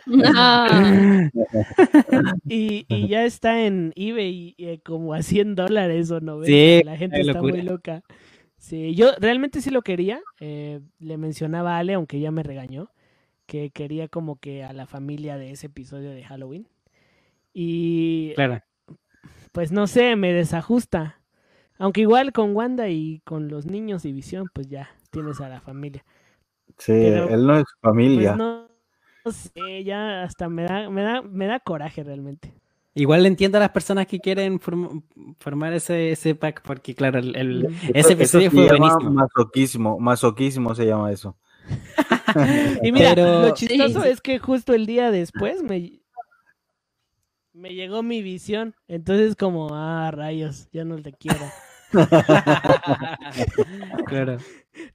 Speaker 4: No.
Speaker 2: Y, y ya está en eBay eh, como a 100 dólares o 90.
Speaker 3: Sí,
Speaker 2: la gente está muy loca. Sí, yo realmente sí lo quería. eh, le mencionaba a Ale, aunque ya me regañó, que quería como que a la familia de ese episodio de Halloween. Y
Speaker 3: Claro.
Speaker 2: pues no sé, me desajusta. Aunque igual con Wanda y con los niños y Visión, pues ya tienes a la familia.
Speaker 5: Sí,
Speaker 2: Pero,
Speaker 5: él no es familia.
Speaker 2: Pues no, no sé, ya hasta me da, me da, me da coraje realmente.
Speaker 3: Igual entiendo a las personas que quieren form- formar ese, ese pack, porque claro, el, ese
Speaker 5: eso
Speaker 3: episodio
Speaker 5: se
Speaker 3: fue
Speaker 5: llama
Speaker 3: buenísimo.
Speaker 5: Masoquismo, masoquismo se llama eso.
Speaker 2: Y mira,
Speaker 3: Pero-
Speaker 2: lo chistoso
Speaker 4: Sí.
Speaker 2: es que justo el día después me, me llegó mi visión. Entonces como, ah, rayos, ya no te quiero.
Speaker 3: claro.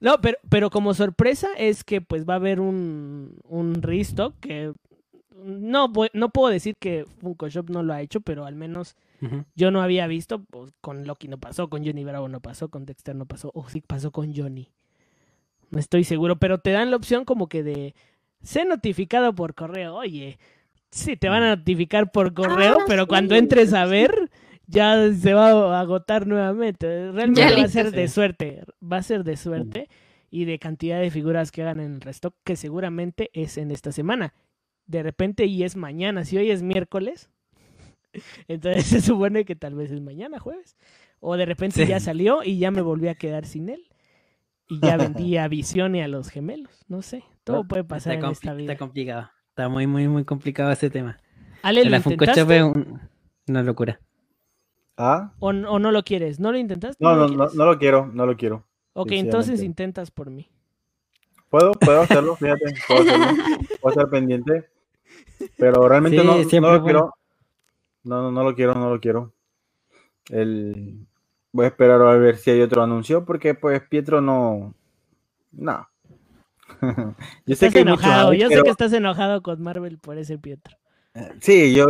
Speaker 2: No, pero, pero como sorpresa es que pues va a haber un, un restock que no, no puedo decir que Funko Shop no lo ha hecho, pero al menos yo no había visto, pues, con Loki no pasó, con Johnny Bravo no pasó, con Dexter no pasó, o sí pasó con Johnny. No estoy seguro, pero te dan la opción como que de ser notificado por correo. Oye, sí, te van a notificar por correo,
Speaker 4: Ah,
Speaker 2: pero
Speaker 4: sí,
Speaker 2: cuando entres a ver, ya se va a agotar nuevamente. Realmente
Speaker 4: Ya
Speaker 2: va a ser de suerte, va a ser de suerte y de cantidad de figuras que hagan en el restock, que seguramente es en esta semana. De repente y es mañana, si hoy es miércoles, entonces se supone que tal vez es mañana, jueves. O de repente
Speaker 3: Sí.
Speaker 2: ya salió y ya me volví a quedar sin él. Y ya vendí a Visión y a los gemelos. No sé, todo puede pasar
Speaker 3: está,
Speaker 2: en esta vida.
Speaker 3: está complicado. Está muy, muy, muy complicado ese tema.
Speaker 2: Ale, ¿lo
Speaker 3: La
Speaker 2: intentaste
Speaker 3: es un- una locura.
Speaker 5: ¿Ah?
Speaker 2: o, o no lo quieres? ¿No lo intentaste?
Speaker 5: No, no, no, no lo quiero, no lo quiero.
Speaker 2: Ok, entonces intentas por mí.
Speaker 5: Puedo, puedo hacerlo, fíjate, puedo hacerlo, puedo estar pendiente, pero realmente
Speaker 3: Sí,
Speaker 5: no, no lo quiero. No, no, no lo quiero, no lo quiero. El... Voy a esperar a ver si hay otro anuncio, porque pues Pietro no... No. yo sé
Speaker 2: Estás
Speaker 5: que muchos
Speaker 2: enojado, yo sé que estás enojado con Marvel por ese Pietro.
Speaker 5: Sí, yo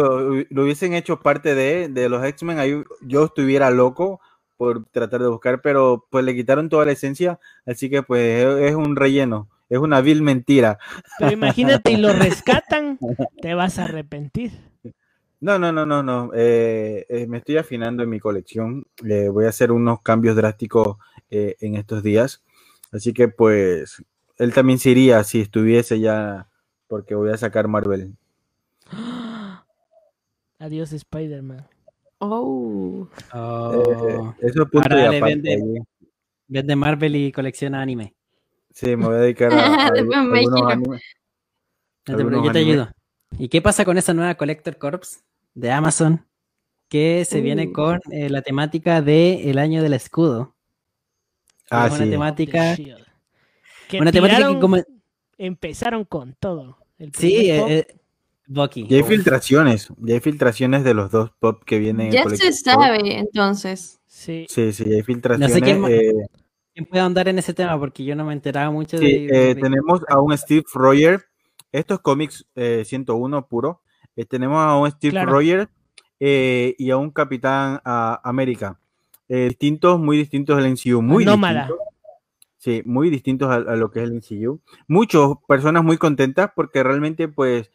Speaker 5: lo hubiesen hecho parte de, de los X-Men, ahí yo estuviera loco por tratar de buscar, pero pues le quitaron toda la esencia, así que pues es es un relleno, es una vil mentira.
Speaker 2: Pero imagínate y lo rescatan, te vas a arrepentir.
Speaker 5: No, no, no, no, no. eh, eh, me estoy afinando en mi colección. eh, voy a hacer unos cambios drásticos eh, en estos días. Así que pues él también se iría si estuviese ya, porque voy a sacar Marvel.
Speaker 2: Adiós Spider-Man.
Speaker 4: Oh.
Speaker 3: Oh.
Speaker 5: Eh, eso es punto
Speaker 3: Ahora
Speaker 5: aparte.
Speaker 3: Vende Marvel y colecciona anime.
Speaker 5: Sí, me voy a dedicar a, a-
Speaker 4: Después me
Speaker 5: algunos animes.
Speaker 3: No te- yo te
Speaker 5: animes.
Speaker 3: ayudo. ¿Y qué pasa con esa nueva Collector Corps de Amazon? Que se viene
Speaker 4: Uh.
Speaker 3: con eh, la temática de el año del escudo.
Speaker 5: Ah,
Speaker 3: Es una
Speaker 5: sí.
Speaker 3: temática.
Speaker 2: Que
Speaker 3: Una temática que como.
Speaker 2: empezaron con todo. El
Speaker 3: Sí, eh, eh, Bucky.
Speaker 5: Y hay filtraciones, ya hay filtraciones de los dos pop que vienen en
Speaker 4: Ya se sabe, entonces.
Speaker 2: sí.
Speaker 5: Sí, sí, hay filtraciones.
Speaker 3: quién ma-
Speaker 5: eh,
Speaker 3: ¿Quién puede andar en ese tema? Porque yo no me enteraba mucho
Speaker 5: Sí,
Speaker 3: de,
Speaker 5: eh,
Speaker 3: de-
Speaker 5: tenemos a un Steve Roger. Estos cómics eh, 101 puro. Eh, tenemos a un Steve
Speaker 2: Claro.
Speaker 5: Roger eh, y a un Capitán ah, América. Eh, distintos, muy distintos del MCU. Muy
Speaker 2: Nómada.
Speaker 5: distintos. Sí, muy distintos a, a lo que es el MCU. Muchas personas muy contentas porque realmente pues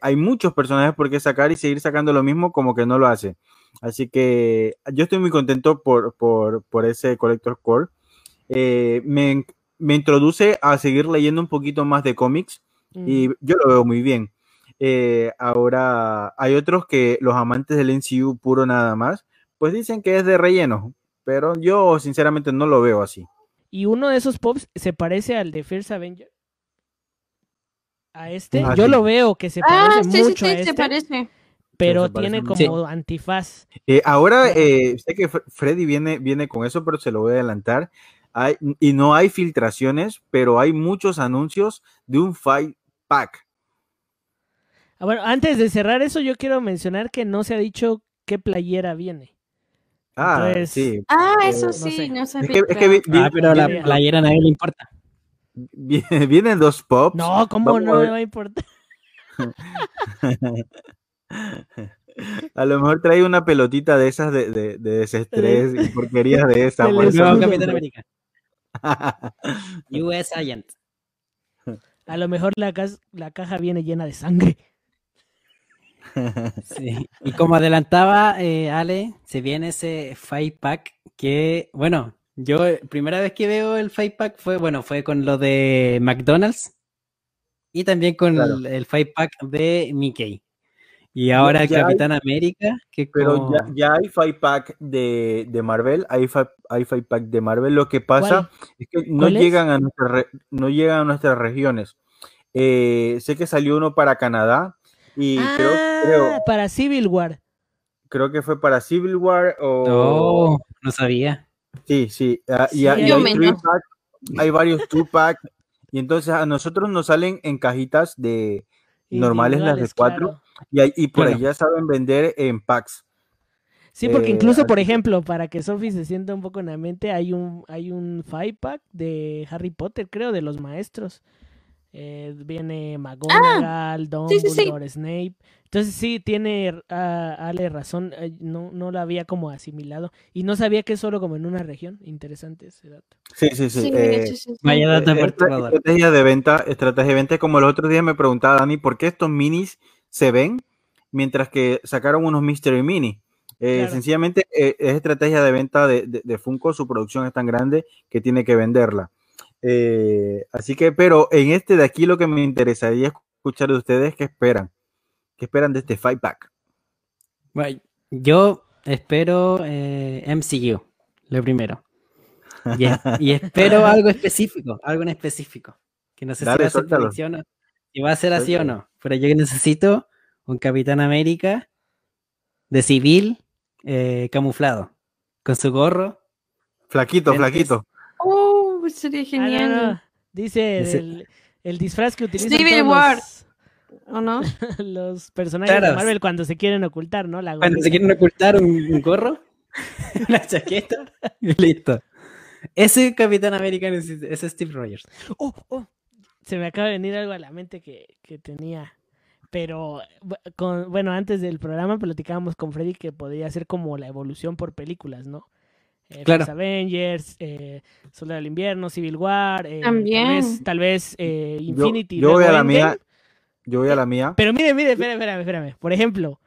Speaker 5: hay muchos personajes por qué sacar y seguir sacando lo mismo como que no lo hace. Así que yo estoy muy contento por, por, por ese Collector Core. Eh, me, me introduce a seguir leyendo un poquito más de cómics
Speaker 2: Mm.
Speaker 5: y yo lo veo muy bien. Eh, ahora, hay otros que los amantes del MCU puro nada más, pues dicen que es de relleno, pero yo sinceramente no lo veo así.
Speaker 2: Y uno de esos pops se parece al de First Avenger. A este,
Speaker 5: Ah,
Speaker 2: yo
Speaker 5: sí.
Speaker 2: lo veo que se
Speaker 4: Ah,
Speaker 2: parece
Speaker 4: sí, sí,
Speaker 2: mucho
Speaker 4: sí,
Speaker 2: a
Speaker 4: se
Speaker 2: este,
Speaker 4: parece.
Speaker 2: pero
Speaker 5: se parece
Speaker 2: tiene
Speaker 5: mucho.
Speaker 2: como antifaz.
Speaker 5: Eh, ahora, eh, sé que Fre- Freddy viene, viene con eso, pero se lo voy a adelantar. Hay, y no hay filtraciones, pero hay muchos anuncios de un Fight Pack.
Speaker 2: Ah, bueno, antes de cerrar eso, yo quiero mencionar que no se ha dicho qué playera viene.
Speaker 5: Ah,
Speaker 2: Entonces,
Speaker 5: sí.
Speaker 4: Ah,
Speaker 5: Eh,
Speaker 4: eso
Speaker 2: no
Speaker 4: sí,
Speaker 2: sé.
Speaker 4: no se
Speaker 5: Es que, es que vi- vi-
Speaker 3: Ah, pero la
Speaker 2: vi-
Speaker 3: playera a nadie le importa.
Speaker 5: vi- vienen dos pops.
Speaker 2: No, ¿cómo
Speaker 5: Vamos
Speaker 2: no
Speaker 5: ver.
Speaker 2: va a importar?
Speaker 5: A lo mejor trae una pelotita de esas de, de, de desestrés y porquerías de esas. Por eso
Speaker 3: Capitán América. US Agent.
Speaker 2: A lo mejor la, cas- la caja viene llena de sangre.
Speaker 3: Sí. Y como adelantaba eh, Ale, se viene ese five pack que, bueno, yo eh, primera vez que veo el five pack fue, bueno, fue con lo de McDonald's y también con
Speaker 5: Claro.
Speaker 3: el, el five pack de Mickey. Y ahora el
Speaker 5: hay-
Speaker 3: Capitán América, que
Speaker 5: Pero ya, hay five pack de, de Marvel, hay five, hay five pack de Marvel. Lo que pasa es que no llegan a nuestras re- no llegan a nuestras regiones. Eh, sé que salió uno para Canadá y creo,
Speaker 2: ah,
Speaker 5: creo,
Speaker 2: para Civil War.
Speaker 5: creo que fue para Civil War o
Speaker 3: Oh, no sabía.
Speaker 5: sí, sí. ah, y, hay- y
Speaker 2: hay
Speaker 5: pack, hay varios two pack y entonces a nosotros nos salen en cajitas de normales las de cuatro
Speaker 2: claro.
Speaker 5: y, hay- y por
Speaker 3: Claro.
Speaker 5: allá saben vender en packs.
Speaker 2: Sí, porque
Speaker 5: Eh,
Speaker 2: incluso, por
Speaker 5: así que-
Speaker 2: ejemplo, para que Sophie se sienta un poco en la mente, hay un, hay un five pack de Harry Potter, creo, de los maestros. Eh, viene McGonagall,
Speaker 4: sí, sí, sí.
Speaker 2: Dumbledore, Snape. Entonces sí, tiene ah, Ale razón, eh, no, no lo había como asimilado. Y no sabía que es solo como en una región. Interesante ese dato.
Speaker 5: Sí, sí, sí. Eh.
Speaker 3: Vaya dato perturbador.
Speaker 5: Estrategia de venta, estrategia de venta, como el otro día me preguntaba Dani, ¿por qué estos minis se ven mientras que sacaron unos Mystery Mini? Eh,
Speaker 2: Claro.
Speaker 5: Sencillamente eh, es estrategia de venta de, de- de Funko, su producción es tan grande que tiene que venderla. Eh, así que, pero en este de aquí lo que me interesaría escuchar de ustedes, ¿qué esperan? ¿Qué esperan de este pack?
Speaker 3: Bueno, yo espero eh, MCU, lo primero. Y, es- y espero algo específico, algo en específico. Que no sé
Speaker 5: Dale,
Speaker 3: si va a ser si va a ser así o no. Pero yo necesito un Capitán América de civil eh, camuflado, con su gorro.
Speaker 5: Flaquito,
Speaker 3: Lentes.
Speaker 5: flaquito.
Speaker 4: Oh, sería
Speaker 2: Ah, no,
Speaker 4: genial.
Speaker 2: no. Dice
Speaker 3: Ese-
Speaker 2: el, el disfraz que utilizan
Speaker 4: Civil
Speaker 2: todos
Speaker 4: War.
Speaker 2: los,
Speaker 4: ¿O no?
Speaker 2: los personajes de. Marvel cuando se quieren ocultar, ¿no? La
Speaker 3: Cuando se quieren ocultar un, un gorro, una chaqueta, y listo. Ese Capitán América es Steve Rogers.
Speaker 2: Oh, oh, Se me acaba de venir algo a la mente que, que tenía. Pero, con, bueno, antes del programa platicábamos con Freddy que podría ser como la evolución por películas, ¿no? Eh,
Speaker 3: Claro.
Speaker 2: Avengers, eh, Soldado del Invierno, Civil War, eh,
Speaker 4: También.
Speaker 2: tal vez, tal vez eh,
Speaker 5: Yo,
Speaker 2: Infinity.
Speaker 5: yo voy
Speaker 2: luego
Speaker 5: a la mía. Yo voy a la mía.
Speaker 2: Pero mire, mire, espérame, espérame, espérame. Por ejemplo,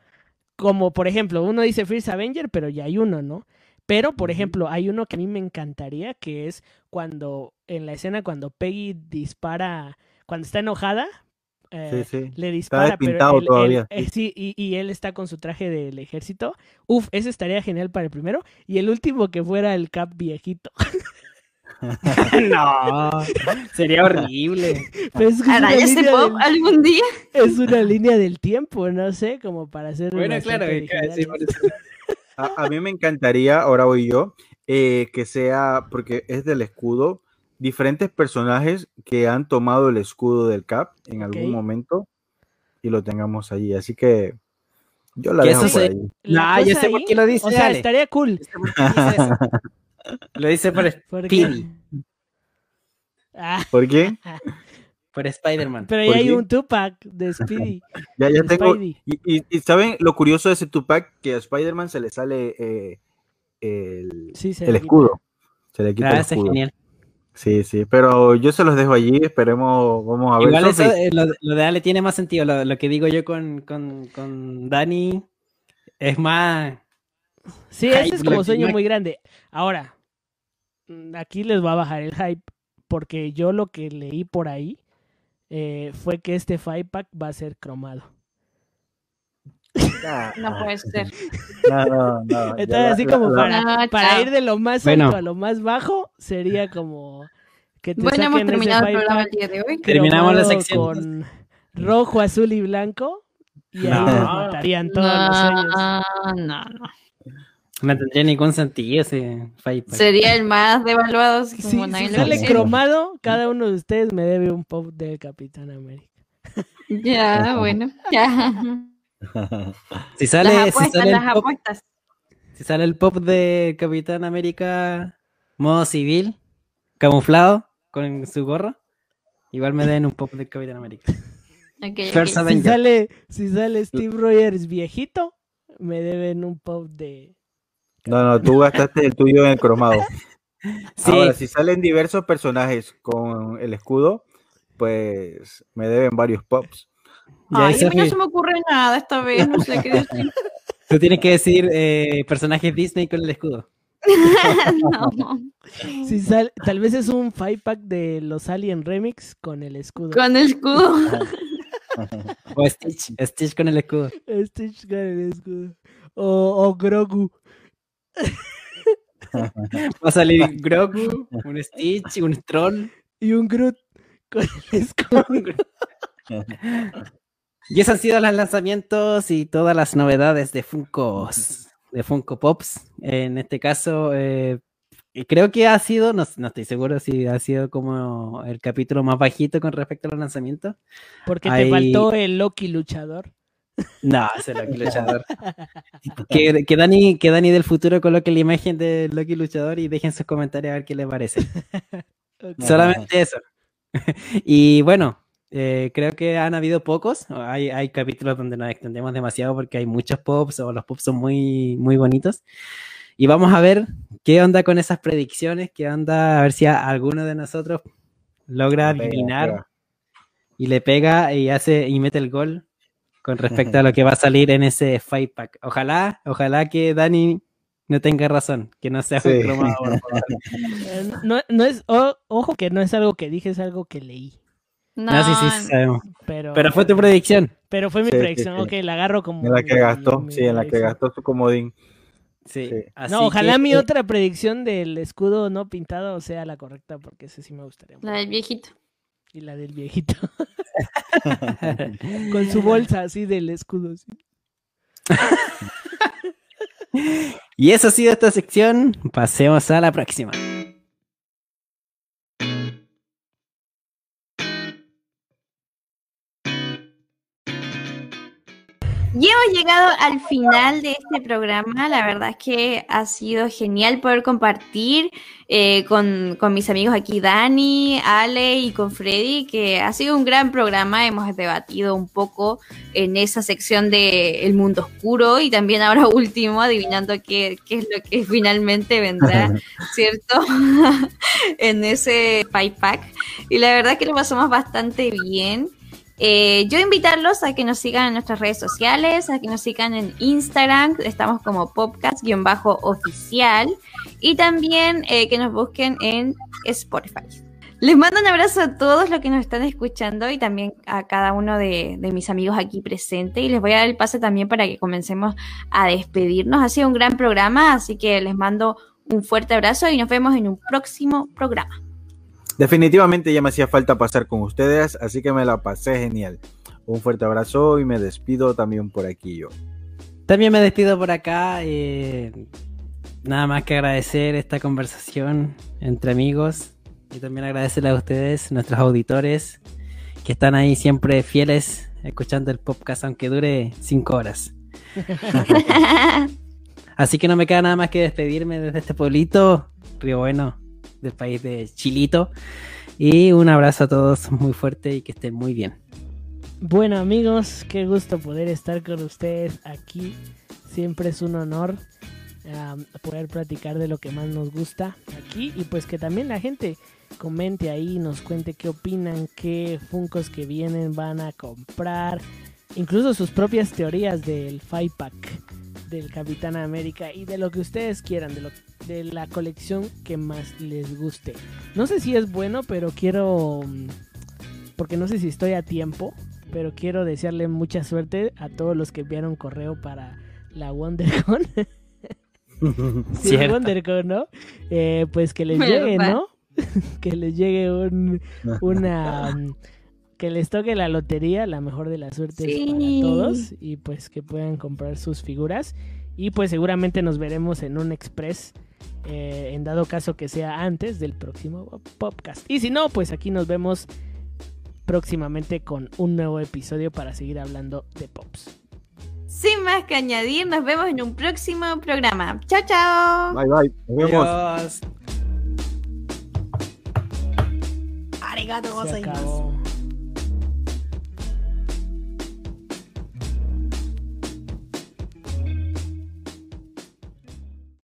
Speaker 2: como por ejemplo, uno dice First Avenger, pero ya hay uno, ¿no? Pero, por ejemplo, hay uno que a mí me encantaría, que es cuando, en la escena cuando Peggy dispara, cuando está enojada, eh,
Speaker 5: Sí, sí.
Speaker 2: le dispara, pero él- él-
Speaker 5: todavía.
Speaker 2: eh, sí, y, y él está con su traje del ejército. Uf, ese estaría genial para el primero. Y el último que fuera el Cap viejito.
Speaker 3: no, sería horrible.
Speaker 2: Pero es, que es una
Speaker 4: ¿Hará ese
Speaker 2: línea
Speaker 4: pop
Speaker 2: del-
Speaker 4: algún día?
Speaker 2: es una línea del tiempo, no sé, como para hacer
Speaker 3: Bueno, claro, sí,
Speaker 5: a mí me encantaría, ahora voy yo, eh, que sea, porque es del escudo, diferentes personajes que han tomado el escudo del Cap en algún
Speaker 2: Ok.
Speaker 5: momento y lo tengamos allí. Así que yo la dejo por
Speaker 3: se-
Speaker 5: ahí.
Speaker 2: La
Speaker 3: No, yo sé por
Speaker 2: ahí-
Speaker 3: qué lo dice
Speaker 2: O sea,
Speaker 3: Ale.
Speaker 2: estaría cool.
Speaker 3: Por eso. Lo dice por. Speedy,
Speaker 2: Ah,
Speaker 5: ¿Por qué?
Speaker 3: por Spider-Man.
Speaker 2: pero
Speaker 5: ¿Por
Speaker 2: ya hay
Speaker 5: qué?
Speaker 2: un Tupac de Speedy.
Speaker 5: Ya, ya tengo. Y, y- y ¿saben lo curioso de ese Tupac? Que a Spider-Man se le sale eh, el,
Speaker 2: Sí, se
Speaker 5: el
Speaker 2: le quita.
Speaker 5: escudo. Se le quita
Speaker 3: Ah,
Speaker 5: el
Speaker 3: ese es
Speaker 5: escudo.
Speaker 3: genial.
Speaker 5: Sí, sí, pero yo se los dejo allí, esperemos, vamos a ver.
Speaker 3: Igual eso, lo, lo de Ale tiene más sentido. Lo, lo que digo yo con, con, con Dani es más.
Speaker 2: Sí,
Speaker 3: Hype,
Speaker 2: ese es como sueño muy grande. Ahora, mm, aquí les va a bajar el hype, porque yo lo que leí por ahí eh, fue que este five pack va a ser cromado.
Speaker 5: Ah,
Speaker 4: No puede ser.
Speaker 5: No, no,
Speaker 2: Entonces, así
Speaker 5: la-
Speaker 2: como
Speaker 5: la-
Speaker 2: para, para ir de lo más
Speaker 3: Bueno.
Speaker 2: alto a lo más bajo, sería como que te
Speaker 4: Bueno, hemos terminado el programa el día de hoy.
Speaker 3: Terminamos la sección.
Speaker 2: con rojo, azul y blanco. Y ahí
Speaker 3: No.
Speaker 2: les matarían todos los sueños.
Speaker 4: No, no, no.
Speaker 3: Tendría ningún sentido ese five pack.
Speaker 4: Sería el más devaluado.
Speaker 2: Si, si sale cromado, cada uno de ustedes me debe un pop del Capitán América.
Speaker 4: Ya, bueno. Ya.
Speaker 3: Si sale,
Speaker 4: las
Speaker 3: si sale,
Speaker 4: las
Speaker 3: el pop,
Speaker 4: apuestas.
Speaker 3: si sale el pop de Capitán América modo civil, camuflado, con su gorro, Igual me den un pop del Capitán América.
Speaker 2: Si sale, si sale Steve Rogers viejito, me deben un pop de.
Speaker 5: No, no, tú gastaste el tuyo en el cromado.
Speaker 3: Sí,
Speaker 5: Ahora, si salen diversos personajes con el escudo, pues me deben varios pops.
Speaker 4: Ay, a mí no se me ocurre nada esta vez, no sé qué decir.
Speaker 3: tú tienes que decir eh, personajes Disney con el escudo.
Speaker 4: No.
Speaker 2: Sal, tal vez es un five pack de los Alien Remix con el escudo.
Speaker 4: Con el escudo.
Speaker 3: O Stitch, Stitch con el escudo.
Speaker 2: Stitch con el escudo. O, o Grogu.
Speaker 3: Va a salir Grogu, un Stitch, un Troll.
Speaker 2: Y un Groot con el escudo.
Speaker 3: Y esos han sido los lanzamientos y todas las novedades de Funkos, de Funko Pops. En este caso, eh, creo que ha sido, no, no estoy seguro si ha sido como el capítulo más bajito con respecto a los lanzamientos.
Speaker 2: Porque te faltó el Loki luchador.
Speaker 3: No, ese Loki luchador. que, que Dani, que Dani del futuro coloque la imagen de Loki luchador y dejen sus comentarios a ver qué les parece. Solamente eso. y bueno, eh, creo que han habido pocos. Hay, hay capítulos donde nos extendemos demasiado porque hay muchos pops o los pops son muy, muy bonitos. Y vamos a ver qué onda con esas predicciones, qué onda, a ver si a- alguno de nosotros logra
Speaker 5: Pega,
Speaker 3: adivinar
Speaker 5: pega.
Speaker 3: y le pega y hace y mete el gol con respecto a lo que va a salir en ese fight pack. Ojalá, ojalá que Dani no tenga razón, que no sea
Speaker 5: Sí.
Speaker 3: un cromado, por favor.
Speaker 2: Eh, No, no es, o- ojo que no es algo que dije, es algo que leí.
Speaker 4: No,
Speaker 3: No, sí, sí, sabemos.
Speaker 2: Pero,
Speaker 3: Pero fue tu predicción.
Speaker 2: pero fue mi
Speaker 5: Sí,
Speaker 2: predicción.
Speaker 5: sí.
Speaker 2: Ok, la agarro como.
Speaker 5: En la que gastó,
Speaker 2: mi
Speaker 5: sí, en la que gastó su comodín.
Speaker 3: Sí.
Speaker 5: Sí.
Speaker 3: así
Speaker 2: No, ojalá
Speaker 3: que-
Speaker 2: mi otra predicción del escudo no pintado sea la correcta, porque ese sí me gustaría.
Speaker 4: La del viejito.
Speaker 2: Y la del viejito. Con su bolsa así del escudo. sí.
Speaker 3: Y eso ha sido esta sección. Pasemos a la próxima.
Speaker 4: Y hemos llegado al final de este programa. La verdad es que ha sido genial poder compartir eh, con, con mis amigos aquí, Dani, Ale y con Freddy, que ha sido un gran programa. Hemos debatido un poco en esa sección de El Mundo Oscuro y también ahora último, adivinando qué, qué es lo que finalmente vendrá, ¿cierto? en ese five pack. Y la verdad que lo pasamos bastante bien. Eh, yo invitarlos a que nos sigan en nuestras redes sociales, a que nos sigan en Instagram, estamos como podcast-oficial y también eh, que nos busquen en Spotify. Les mando un abrazo a todos los que nos están escuchando y también a cada uno de, de mis amigos aquí presentes y les voy a dar el pase también para que comencemos a despedirnos. Ha sido un gran programa, así que les mando un fuerte abrazo y nos vemos en un próximo programa.
Speaker 5: Definitivamente ya me hacía falta pasar con ustedes, así que me la pasé genial. Un fuerte abrazo y me despido también por aquí yo.
Speaker 3: También me despido por acá. eh, nada más que agradecer esta conversación entre amigos. Y también agradecerle a ustedes, nuestros auditores, que están ahí siempre fieles, escuchando el podcast, aunque dure cinco horas. Así que no me queda nada más que despedirme desde este pueblito, Río Bueno, del país de Chilito. Y un abrazo a todos muy fuerte y que estén muy bien.
Speaker 2: Bueno amigos, qué gusto poder estar con ustedes aquí. Siempre es un honor poder platicar de lo que más nos gusta aquí y pues que también la gente comente ahí, nos cuente qué opinan, qué funcos que vienen van a comprar, incluso sus propias teorías del Five Pack del Capitán América y de lo que ustedes quieran, de, lo, de la colección que más les guste. No sé si es bueno, pero quiero, mm, porque no sé si estoy a tiempo, pero quiero desearle mucha suerte a todos los que enviaron correo para la WonderCon. Sí. WonderCon, ¿no? Eh, pues que les llegue, ¿no? que les llegue un, una... que les toque la lotería, la mejor de las suertes
Speaker 4: Sí.
Speaker 2: para todos y pues que puedan comprar sus figuras y pues seguramente nos veremos en un express eh, en dado caso que sea antes del próximo podcast y si no pues aquí nos vemos próximamente con un nuevo episodio para seguir hablando de pops.
Speaker 4: Sin más que añadir, nos vemos en un próximo programa. Chao, chao.
Speaker 5: Bye bye, nos vemos.
Speaker 3: Adiós. Arigato.